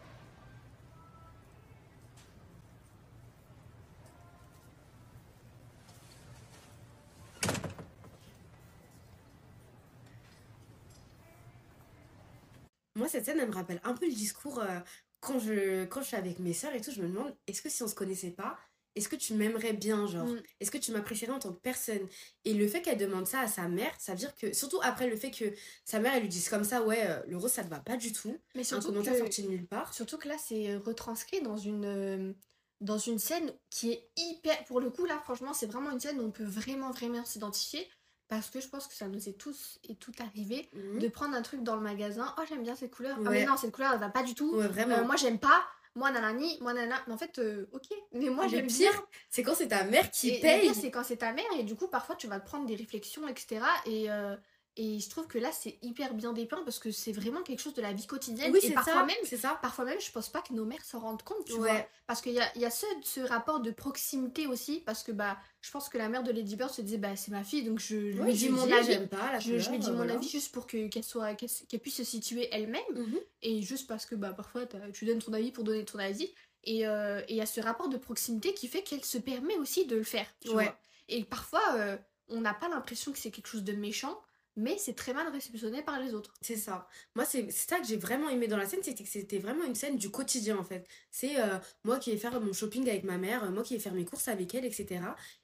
Moi, cette scène, elle me rappelle un peu le discours euh, quand, je, quand je suis avec mes sœurs et tout. Je me demande, est-ce que si on se connaissait pas, est-ce que tu m'aimerais bien, genre? Mm. Est-ce que tu m'apprécierais en tant que personne? Et le fait qu'elle demande ça à sa mère, ça veut dire que, surtout après le fait que sa mère, elle lui dise comme ça, ouais, euh, le rose, ça te va pas du tout. Mais Un surtout commentaire que, sorti de nulle part. surtout que là, c'est euh, retranscrit dans une, euh, dans une scène qui est hyper. Pour le coup, là, franchement, c'est vraiment une scène où on peut vraiment, vraiment s'identifier. Parce que je pense que ça nous est tous et tout arrivé Mhm. de prendre un truc dans le magasin. Oh, j'aime bien cette couleur. Ah, mais non, cette couleur, elle va pas du tout. Ouais, vraiment. Euh, moi, j'aime pas. Moi, nanani. Moi, nana. Mais en fait, euh, ok. Mais moi, le j'aime pire, bien. c'est quand c'est ta mère qui Et paye. pire, c'est quand c'est ta mère. Et du coup, parfois, tu vas te prendre des réflexions, etc. Et. euh, et je trouve que là, c'est hyper bien dépeint parce que c'est vraiment quelque chose de la vie quotidienne. oui, et c'est parfois ça. même, C'est ça. Parfois même, je pense pas que nos mères s'en rendent compte, tu Ouais. vois. Parce qu'il y a, il y a ce, ce rapport de proximité aussi, parce que bah, je pense que la mère de Lady Bird se disait, bah, c'est ma fille, donc je lui Ouais, dis mon dis, avis. j'aime pas la Je, je lui dis mon avis juste pour que- qu'elle soit qu'elle, qu'elle puisse se situer elle-même, Mhm. et juste parce que bah, parfois tu donnes ton avis pour donner ton avis. Et euh, et il y a ce rapport de proximité qui fait qu'elle se permet aussi de le faire. tu Ouais. vois. Et parfois, euh, on n'a pas l'impression que c'est quelque chose de méchant, mais c'est très mal réceptionné par les autres. C'est ça. Moi, c'est ça que j'ai vraiment aimé dans la scène, c'était que c'était vraiment une scène du quotidien en fait. C'est euh, moi qui vais faire mon shopping avec ma mère, euh, moi qui vais faire mes courses avec elle, etc.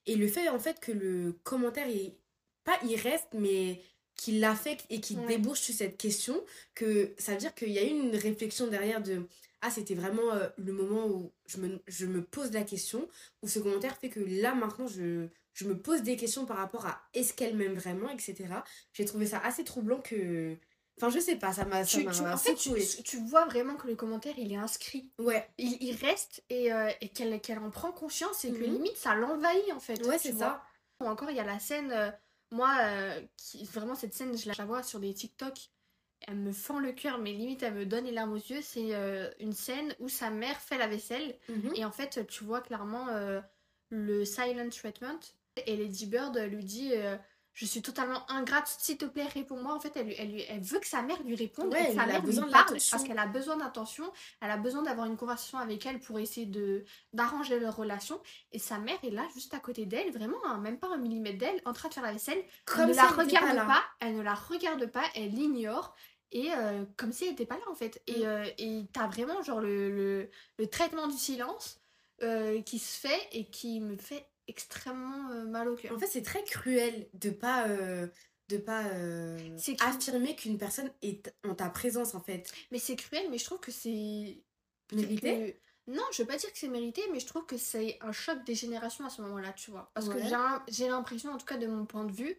Et le fait en fait que le commentaire, il, pas il reste, mais qu'il l'affecte et qu'il Ouais. débouche sur cette question, que ça veut dire qu'il y a eu une réflexion derrière de ah, c'était vraiment euh, le moment où je me, je me pose la question, où ce commentaire fait que là maintenant je, je me pose des questions par rapport à est-ce qu'elle m'aime vraiment, etc. J'ai trouvé ça assez troublant que. Enfin, je sais pas, ça m'a Tu- tu- en fait, tu, tu vois vraiment que le commentaire, il est inscrit. Ouais, Il, il reste et, euh, et qu'elle qu'elle en prend conscience et que Mhm. limite, ça l'envahit en fait. ouais, c'est ça. Ou encore, il y a la scène, euh, moi, euh, qui, vraiment cette scène, je la, vois sur des TikTok, elle me fend le cœur, mais limite, elle me donne les larmes aux yeux. C'est une scène où sa mère fait la vaisselle Mhm. et en fait, tu vois clairement le silent treatment. Et Lady Bird lui dit euh, Je suis totalement ingrate, s'il te plaît, réponds-moi. En fait, elle, elle, elle veut que sa mère lui réponde Ouais, et que elle sa mère lui parle parce qu'elle a besoin d'attention. Elle a besoin d'avoir une conversation avec elle pour essayer de d'arranger leur relation. Et sa mère est là, juste à côté d'elle, vraiment, hein, même pas un millimètre d'elle, en train de faire la vaisselle. elle Comme ne si la elle regarde pas elle ne la regarde pas, elle l'ignore. Et euh, comme si elle n'était pas là en fait. Mm. Et euh, et t'as vraiment genre le, le, le traitement du silence euh, qui se fait et qui me fait extrêmement euh, mal au cœur. En fait, c'est très cruel de pas. euh, de pas euh, affirmer qu'une personne est en ta présence en fait. Mais c'est cruel, mais je trouve que c'est. Mérité? que- Non, je veux pas dire que c'est mérité, mais je trouve que c'est un choc des générations à ce moment-là, tu vois. Parce que Ouais. j'ai l'impression, en tout cas de mon point de vue,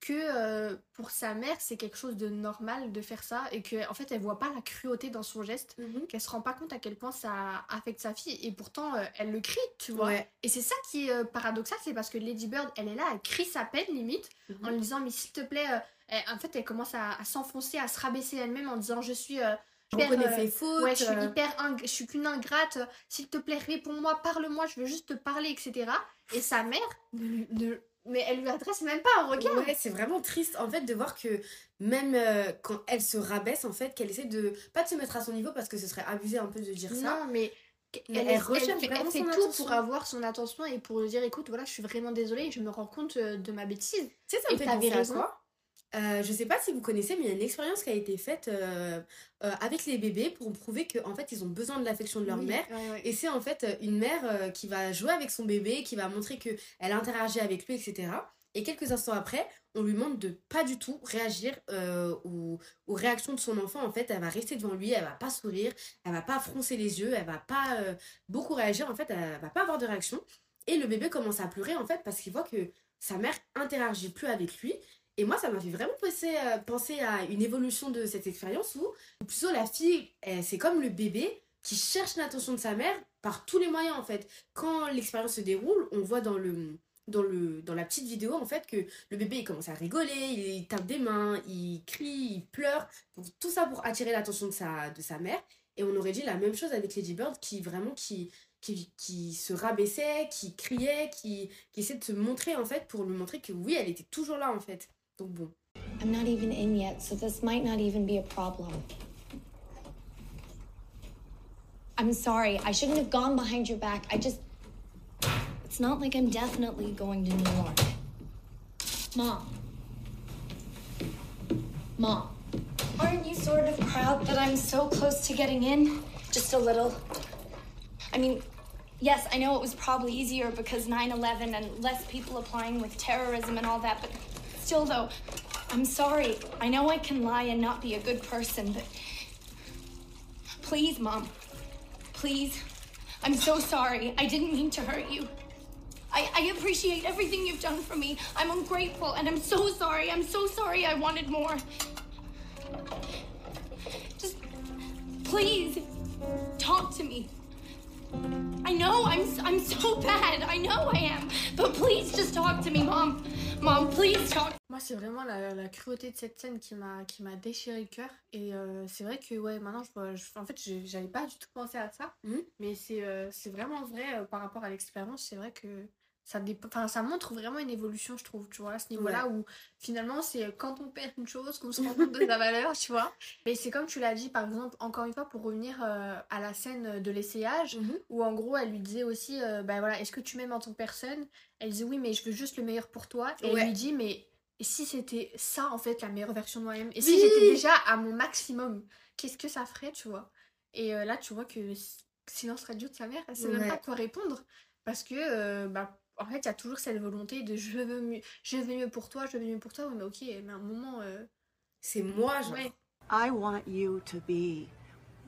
que euh, pour sa mère, c'est quelque chose de normal de faire ça et que en fait, elle voit pas la cruauté dans son geste, Mhm. qu'elle se rend pas compte à quel point ça affecte sa fille et pourtant euh, elle le crie, tu vois. Ouais. Et c'est ça qui est euh, paradoxal, c'est parce que Lady Bird, elle est là, elle crie sa peine limite en Mhm. lui disant mais s'il te plaît, elle- en fait elle commence à, à s'enfoncer, à se rabaisser elle-même en disant je suis Je euh, fautes. Ouais, je suis hyper ing- je suis qu'une ingrate. S'il te plaît, réponds-moi, parle-moi, je veux juste te parler, etc. Et sa mère, ne- mais elle lui adresse même pas un regard. Ouais, c'est vraiment triste en fait de voir que même euh, quand elle se rabaisse en fait, qu'elle essaie de pas de se mettre à son niveau parce que ce serait abusé un peu de dire ça. Non, mais elle, elle elle recherche vraiment elle fait son tout attention. pour avoir son attention et pour lui dire écoute, voilà, je suis vraiment désolée, je me rends compte euh, de ma bêtise. Tu sais, ça Et me fait t'avais penser à raison. quoi? Euh, je sais pas si vous connaissez, mais il y a une expérience qui a été faite euh, euh, avec les bébés pour prouver qu'en fait ils ont besoin de l'affection de leur Oui, mère. ouais, ouais. Et c'est en fait une mère qui va jouer avec son bébé, qui va montrer que elle interagit avec lui, etc. Et quelques instants après, on lui demande de pas du tout réagir aux, aux réactions de son enfant. En fait, elle va rester devant lui, elle va pas sourire, elle va pas froncer les yeux, elle va pas beaucoup réagir. En fait, elle va pas avoir de réaction. Et le bébé commence à pleurer en fait parce qu'il voit que sa mère interagit plus avec lui. Et moi, ça m'a fait vraiment penser, euh, penser à une évolution de cette expérience où, plutôt, la fille, c'est comme le bébé qui cherche l'attention de sa mère par tous les moyens, en fait. Quand l'expérience se déroule, on voit dans le... Dans, le, dans la petite vidéo, en fait, que le bébé, commence à rigoler, il tape des mains, il crie, il pleure. Tout ça pour attirer l'attention de sa, de sa mère. Et on aurait dit la même chose avec Lady Bird, qui vraiment, qui, qui, qui se rabaissait, qui criait, qui, qui essaie de se montrer, en fait, pour lui montrer que oui, elle était toujours là, en fait. I'm not even in yet, so this might not even be a problem. I'm sorry. I shouldn't have gone behind your back. I just. It's not like I'm definitely going to New York. Mom. Mom. Aren't you sort of proud that I'm so close to getting in? Just a little. I mean, yes, I know it was probably easier because 9 11 and less people applying with terrorism and all that, but still, though, I'm sorry. I know I can lie and not be a good person, but. Please, Mom. Please. I'm so sorry. I didn't mean to hurt you. I, I appreciate everything you've done for me. I'm ungrateful and I'm so sorry. I'm so sorry I wanted more. Just please talk to me. I know I'm I'm so bad. I know I am. But please just talk to me, mom. Mom, please talk. Moi, c'est vraiment la, la cruauté de cette scène qui m'a qui m'a déchiré le cœur. Et euh, c'est vrai que, ouais, maintenant, je, vois- je- en fait, j'avais pas du tout pensé à ça. Mhm. Mais c'est euh, c'est vraiment vrai euh, par rapport à l'expérience. C'est vrai que ça, enfin, ça montre vraiment une évolution, je trouve, tu vois, à ce niveau-là, où finalement, c'est quand on perd une chose qu'on se rend compte de sa valeur, tu vois. Mais c'est comme tu l'as dit, par exemple, encore une fois, pour revenir euh, à la scène de l'essayage, Mhm. où en gros, elle lui disait aussi, euh, bah voilà, est-ce que tu m'aimes en tant que personne? Elle disait oui, mais je veux juste le meilleur pour toi. Et Ouais. elle lui dit, mais et si c'était ça, en fait, la meilleure version de moi-même Et Oui. si j'étais déjà à mon maximum, qu'est-ce que ça ferait, tu vois? Et euh, là, tu vois que silence radio de sa mère, elle sait même pas quoi répondre. Parce que, euh, bah, en fait, il y a toujours cette volonté de je veux mieux, je veux mieux pour toi, je veux mieux pour toi. Oui, mais ok, mais à un moment, euh, C'est moi, genre. ouais. I want you to be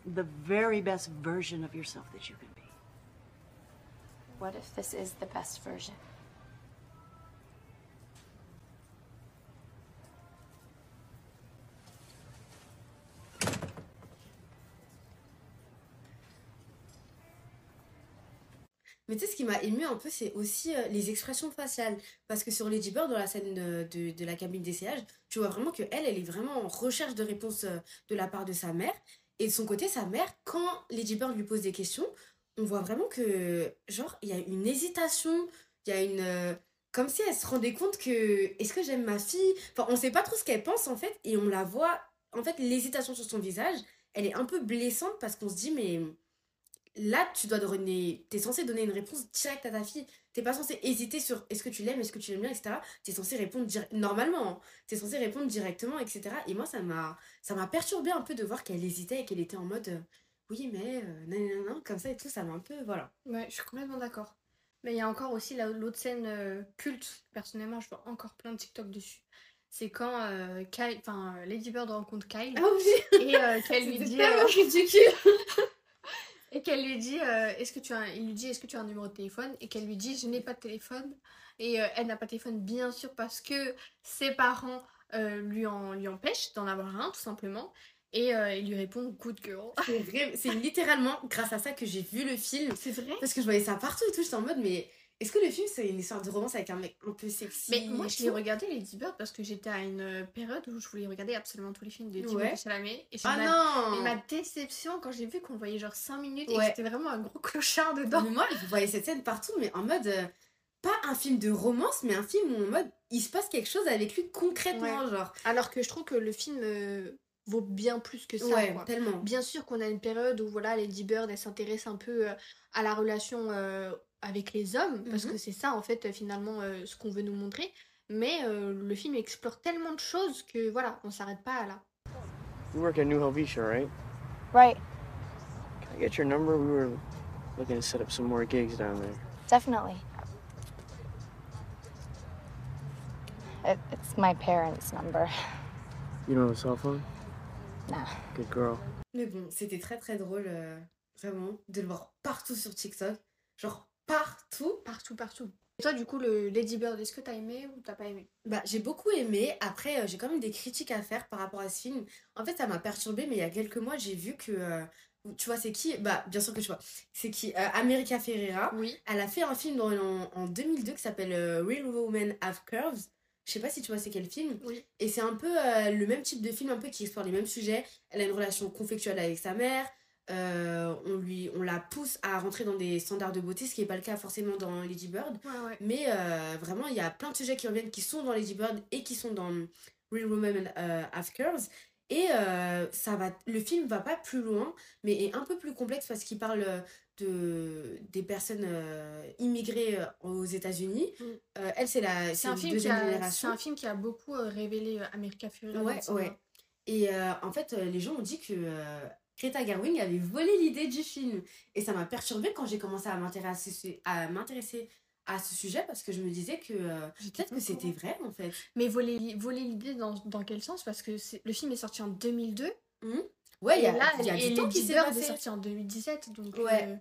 the very best version of yourself that you can be. What if this is the best version? Mais tu sais, ce qui m'a ému un peu, c'est aussi euh, les expressions faciales. Parce que sur Lady Bird, dans la scène de, de, la cabine d'essayage, tu vois vraiment que elle, elle est vraiment en recherche de réponses euh, de la part de sa mère. Et de son côté, sa mère, quand Lady Bird lui pose des questions, on voit vraiment que, genre, il y a une hésitation, il y a une. euh, comme si elle se rendait compte que. Est-ce que j'aime ma fille? Enfin, on sait pas trop ce qu'elle pense, en fait, et on la voit. En fait, l'hésitation sur son visage, elle est un peu blessante parce qu'on se dit, mais là, tu dois donner. T'es censé donner une réponse directe à ta fille. T'es pas censé hésiter sur est-ce que tu l'aimes, est-ce que tu l'aimes bien, etc. T'es censé répondre dir- normalement. hein. T'es censé répondre directement, etc. Et moi, ça m'a ça m'a perturbé un peu de voir qu'elle hésitait et qu'elle était en mode euh, oui, mais euh, nan, nan, comme ça et tout. Ça m'a un peu. Voilà. Ouais, je suis complètement d'accord. Mais il y a encore aussi la- l'autre scène euh, culte. Personnellement, je vois encore plein de TikTok dessus. C'est quand euh, Kyle, enfin, Lady Bird rencontre Kyle Ah oui et euh, qu'elle lui dit euh, ridicule et qu'elle lui dit euh, est-ce que tu as un- il lui dit est-ce que tu as un numéro de téléphone? Et qu'elle lui dit je n'ai pas de téléphone et euh, elle n'a pas de téléphone bien sûr parce que ses parents euh, lui en lui empêchent d'en avoir un tout simplement et il lui répond good girl. C'est vrai- C'est littéralement grâce à ça que j'ai vu le film. C'est vrai? Parce que je voyais ça partout et tout. J'étais en mode, mais est-ce que le film c'est une histoire de romance avec un mec un peu sexy Mais moi, je l'ai regardé Lady Bird parce que j'étais à une euh, période où je voulais regarder absolument tous les films de Timothée Ouais. Chalamet. Et Ah ma, non et ma déception quand j'ai vu qu'on voyait genre 5 minutes et que c'était vraiment un gros clochard dedans. mais moi, je voyais cette scène partout, mais en mode. euh, pas un film de romance, mais un film où en mode. Il se passe quelque chose avec lui concrètement, genre. Alors que je trouve que le film euh, vaut bien plus que ça. ouais, quoi. tellement. Bien sûr qu'on a une période où voilà, Lady Bird elle s'intéresse un peu à la relation euh, avec les hommes parce Mhm. que c'est ça en fait euh, finalement euh, ce qu'on veut nous montrer. Mais euh, le film explore tellement de choses que voilà, on s'arrête pas là. You work at New Helvetia, right? Right, Can I get your number? We were looking to set up some more gigs down there. definitely. It, it's my parents' number. You don't have a cell phone? Nah. Good girl. Mais bon, c'était très très drôle, euh, vraiment, de le voir partout sur TikTok. Genre partout. Partout, partout. Et toi, du coup, le Lady Bird, est-ce que t'as aimé ou t'as pas aimé? Bah, j'ai beaucoup aimé. Après, euh, j'ai quand même des critiques à faire par rapport à ce film. En fait, ça m'a perturbée, mais il y a quelques mois, j'ai vu que. euh, tu vois, c'est qui? Bah, bien sûr que tu vois. C'est qui? Euh, America Ferrera. Oui. Elle a fait un film dans- en, en 2002 qui s'appelle Real Women Have Curves. Je sais pas si tu vois c'est quel film. Oui. Et c'est un peu le même type de film, un peu qui explore les mêmes sujets. Elle a une relation conflictuelle avec sa mère. Euh, on, lui, on la pousse à rentrer dans des standards de beauté, ce qui n'est pas le cas forcément dans Lady Bird. Ouais, ouais. Mais euh, vraiment, il y a plein de sujets qui reviennent, qui sont dans Lady Bird et qui sont dans Real Women euh, Have Curves. Et euh, ça va, le film va pas plus loin, mais est un peu plus complexe parce qu'il parle de, des personnes immigrées aux États-Unis. Mm. Elle, c'est la C'est un, film qui a, c'est un film qui a beaucoup révélé America. Ouais, ouais. Et euh, en fait, les gens ont dit que euh, Greta Gerwig avait volé l'idée du film. Et ça m'a perturbée quand j'ai commencé à m'intéresser à m'intéresser à ce sujet parce que je me disais que euh, peut-être que c'était vrai en fait. Mais voler, voler l'idée dans, dans quel sens? Parce que le film est sorti en 2002. Ouais, il y a, là, il y a et du temps qui s'est Bird est passé. sorti en 2017. Donc, Ouais. euh,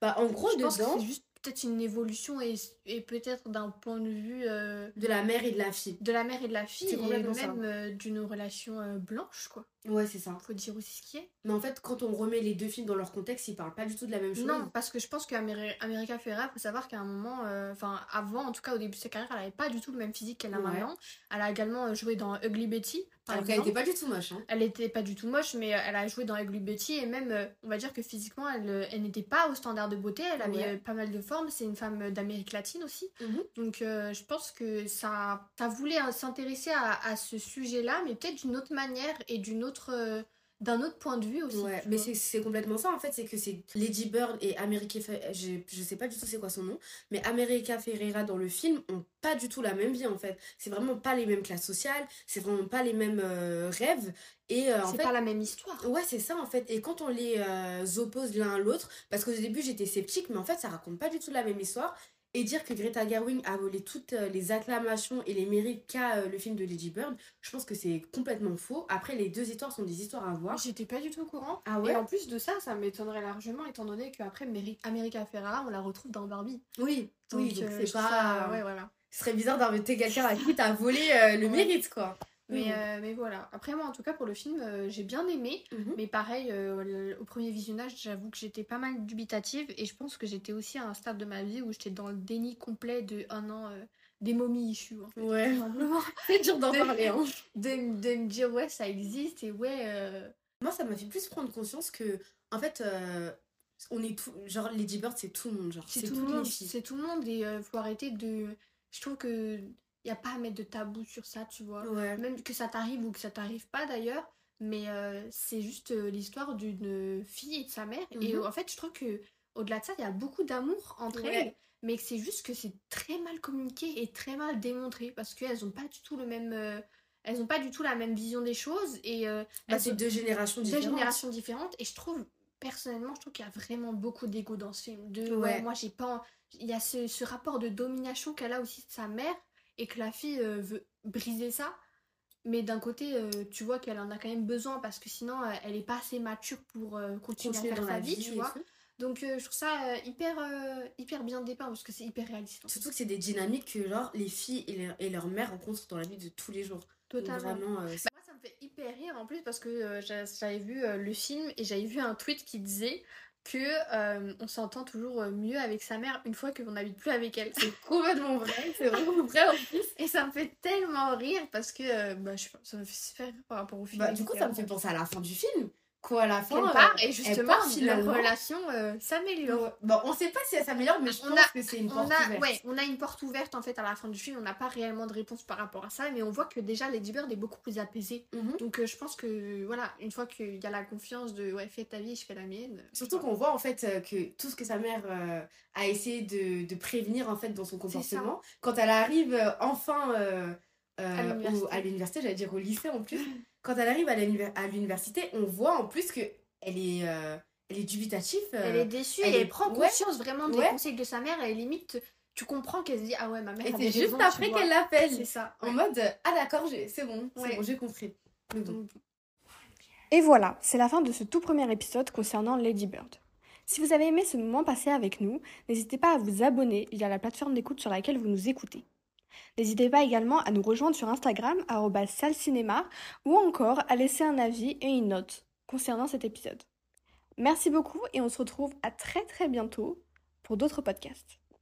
Bah, en gros, je pense que dedans, juste peut-être une évolution et, et peut-être d'un point de vue euh, de la mère et de la fille. de la mère et de la fille et même euh, d'une relation euh, blanche, quoi. Ouais, c'est ça. Faut dire aussi ce qui est. Mais en fait, quand on remet les deux films dans leur contexte, ils parlent pas du tout de la même chose. Non, parce que je pense qu'America Ferrera, faut savoir qu'à un moment, enfin avant, en tout cas au début de sa carrière, elle avait pas du tout le même physique qu'elle a Ouais. maintenant. Elle a également joué dans Ugly Betty, par exemple. était pas du tout moche. Hein. Elle était pas du tout moche, mais euh, elle a joué dans Ugly Betty et même, euh, on va dire que physiquement, elle, euh, elle n'était pas au standard de beauté. Elle avait Ouais. pas mal de formes. C'est une femme d'Amérique latine aussi. Mhm. Donc, euh, je pense que ça, ça voulait euh, s'intéresser à, à ce sujet-là, mais peut-être d'une autre manière et d'une autre, euh, d'un autre point de vue aussi. Ouais, mais c'est complètement ça en fait, c'est que c'est Lady Bird et America je, je sais pas du tout c'est quoi son nom, mais America Ferrera dans le film ont pas du tout la même vie en fait. C'est vraiment pas les mêmes classes sociales, c'est vraiment pas les mêmes euh, rêves. Et euh, c'est fait, pas la même histoire. Ouais, c'est ça en fait. Et quand on les euh, oppose l'un à l'autre, parce qu'au début j'étais sceptique, mais en fait ça raconte pas du tout la même histoire. Et dire que Greta Gerwig a volé toutes euh, les acclamations et les mérites qu'a euh, le film de Lady Bird, je pense que c'est complètement faux. Après, les deux histoires sont des histoires à voir. J'étais pas du tout au courant. Ah Et en plus de ça, ça m'étonnerait largement étant donné qu'après Meri- America Ferrara, on la retrouve dans Barbie. Oui, oui, donc euh, c'est pas. ça- Ouais, voilà. Ce serait bizarre d'inviter quelqu'un à qui t'as volé euh, le Ouais. mérite, quoi. Mais, Mhm. euh, mais voilà. Après, moi, en tout cas, pour le film, euh, j'ai bien aimé. Mhm. Mais pareil, euh, le- au premier visionnage, j'avoue que j'étais pas mal dubitative. Et je pense que j'étais aussi à un stade de ma vie où j'étais dans le déni complet de un an euh, des momies issues. En fait, Ouais. tout. C'est dur d'en De- parler, hein. de, de me dire, ouais, ça existe. Et ouais. euh, Moi, ça m'a fait plus prendre conscience que, en fait, euh, on est tout. Genre, Lady Bird, c'est tout le monde. Genre, C'est c'est tout, toutes le monde, c'est tout le monde et euh, faut arrêter de. Je trouve que y a pas à mettre de tabou sur ça, tu vois. Ouais. Même que ça t'arrive ou que ça t'arrive pas d'ailleurs, mais euh, c'est juste euh, l'histoire d'une fille et de sa mère. Et Mhm. en fait, je trouve que au-delà de ça, il y a beaucoup d'amour entre Ouais. elles, mais c'est juste que c'est très mal communiqué et très mal démontré parce qu'elles ont pas du tout le même. euh, elles ont pas du tout la même vision des choses et euh, Bah, c'est deux générations deux différentes. générations différentes et je trouve personnellement je trouve qu'il y a vraiment beaucoup d'ego dans ce film de ouais, moi j'ai pas il y a ce, ce rapport de domination qu'elle a aussi de sa mère et que la fille euh, veut briser ça mais d'un côté euh, tu vois qu'elle en a quand même besoin parce que sinon euh, elle est pas assez mature pour continuer, à faire dans sa vie, vie tu vois tout. donc je trouve ça hyper hyper bien dépeint parce que c'est hyper réaliste en fait. Surtout que c'est des dynamiques que, genre, les filles et, leur- et leur mère rencontrent dans la vie de tous les jours. Donc, totalement Vraiment, Moi, ça me fait hyper rire en plus parce que j'a- j'avais vu le film et j'avais vu un tweet qui disait que euh, on s'entend toujours euh, mieux avec sa mère une fois qu'on n'habite plus avec elle. c'est complètement vrai. C'est vraiment vrai en plus. Et ça me fait tellement rire parce que euh, bah, je ça me fait super rire par rapport au film. Bah, du coup, ça me fait penser à la fin du film. Quoi, à la fin. Euh, part et elle justement part leur relation euh, s'améliore. Ouais. Bon, on sait pas si elle s'améliore, mais je On pense a- que c'est une On porte a, ouverte. ouais, on a une porte ouverte en fait à la fin du film, on n'a pas réellement de réponse par rapport à ça, mais on voit que déjà Lady Bird est beaucoup plus apaisée. Mhm. Donc euh, je pense que voilà, une fois qu'il y a la confiance de ouais, fais ta vie, je fais la mienne. Surtout qu'on voit en fait euh, que tout ce que sa mère a essayé de, de prévenir en fait dans son comportement, quand elle arrive enfin à l'université, j'allais dire au lycée en plus, quand elle arrive à l'univer- à l'université, on voit en plus que elle est, euh, elle est dubitative. euh, Elle est déçue elle et elle prend ouais. conscience vraiment des Ouais. conseils de sa mère et limite tu comprends qu'elle se dit ah ouais ma mère et c'est juste raison, après qu'elle l'appelle. C'est ça. En mode, euh, ah d'accord, c'est bon, c'est Ouais. bon, j'ai compris. Et voilà, c'est la fin de ce tout premier épisode concernant Lady Bird. Si vous avez aimé ce moment passé avec nous, n'hésitez pas à vous abonner via la plateforme d'écoute sur laquelle vous nous écoutez. N'hésitez pas également à nous rejoindre sur Instagram, salcinéma, ou encore à laisser un avis et une note concernant cet épisode. Merci beaucoup et on se retrouve à très très bientôt pour d'autres podcasts.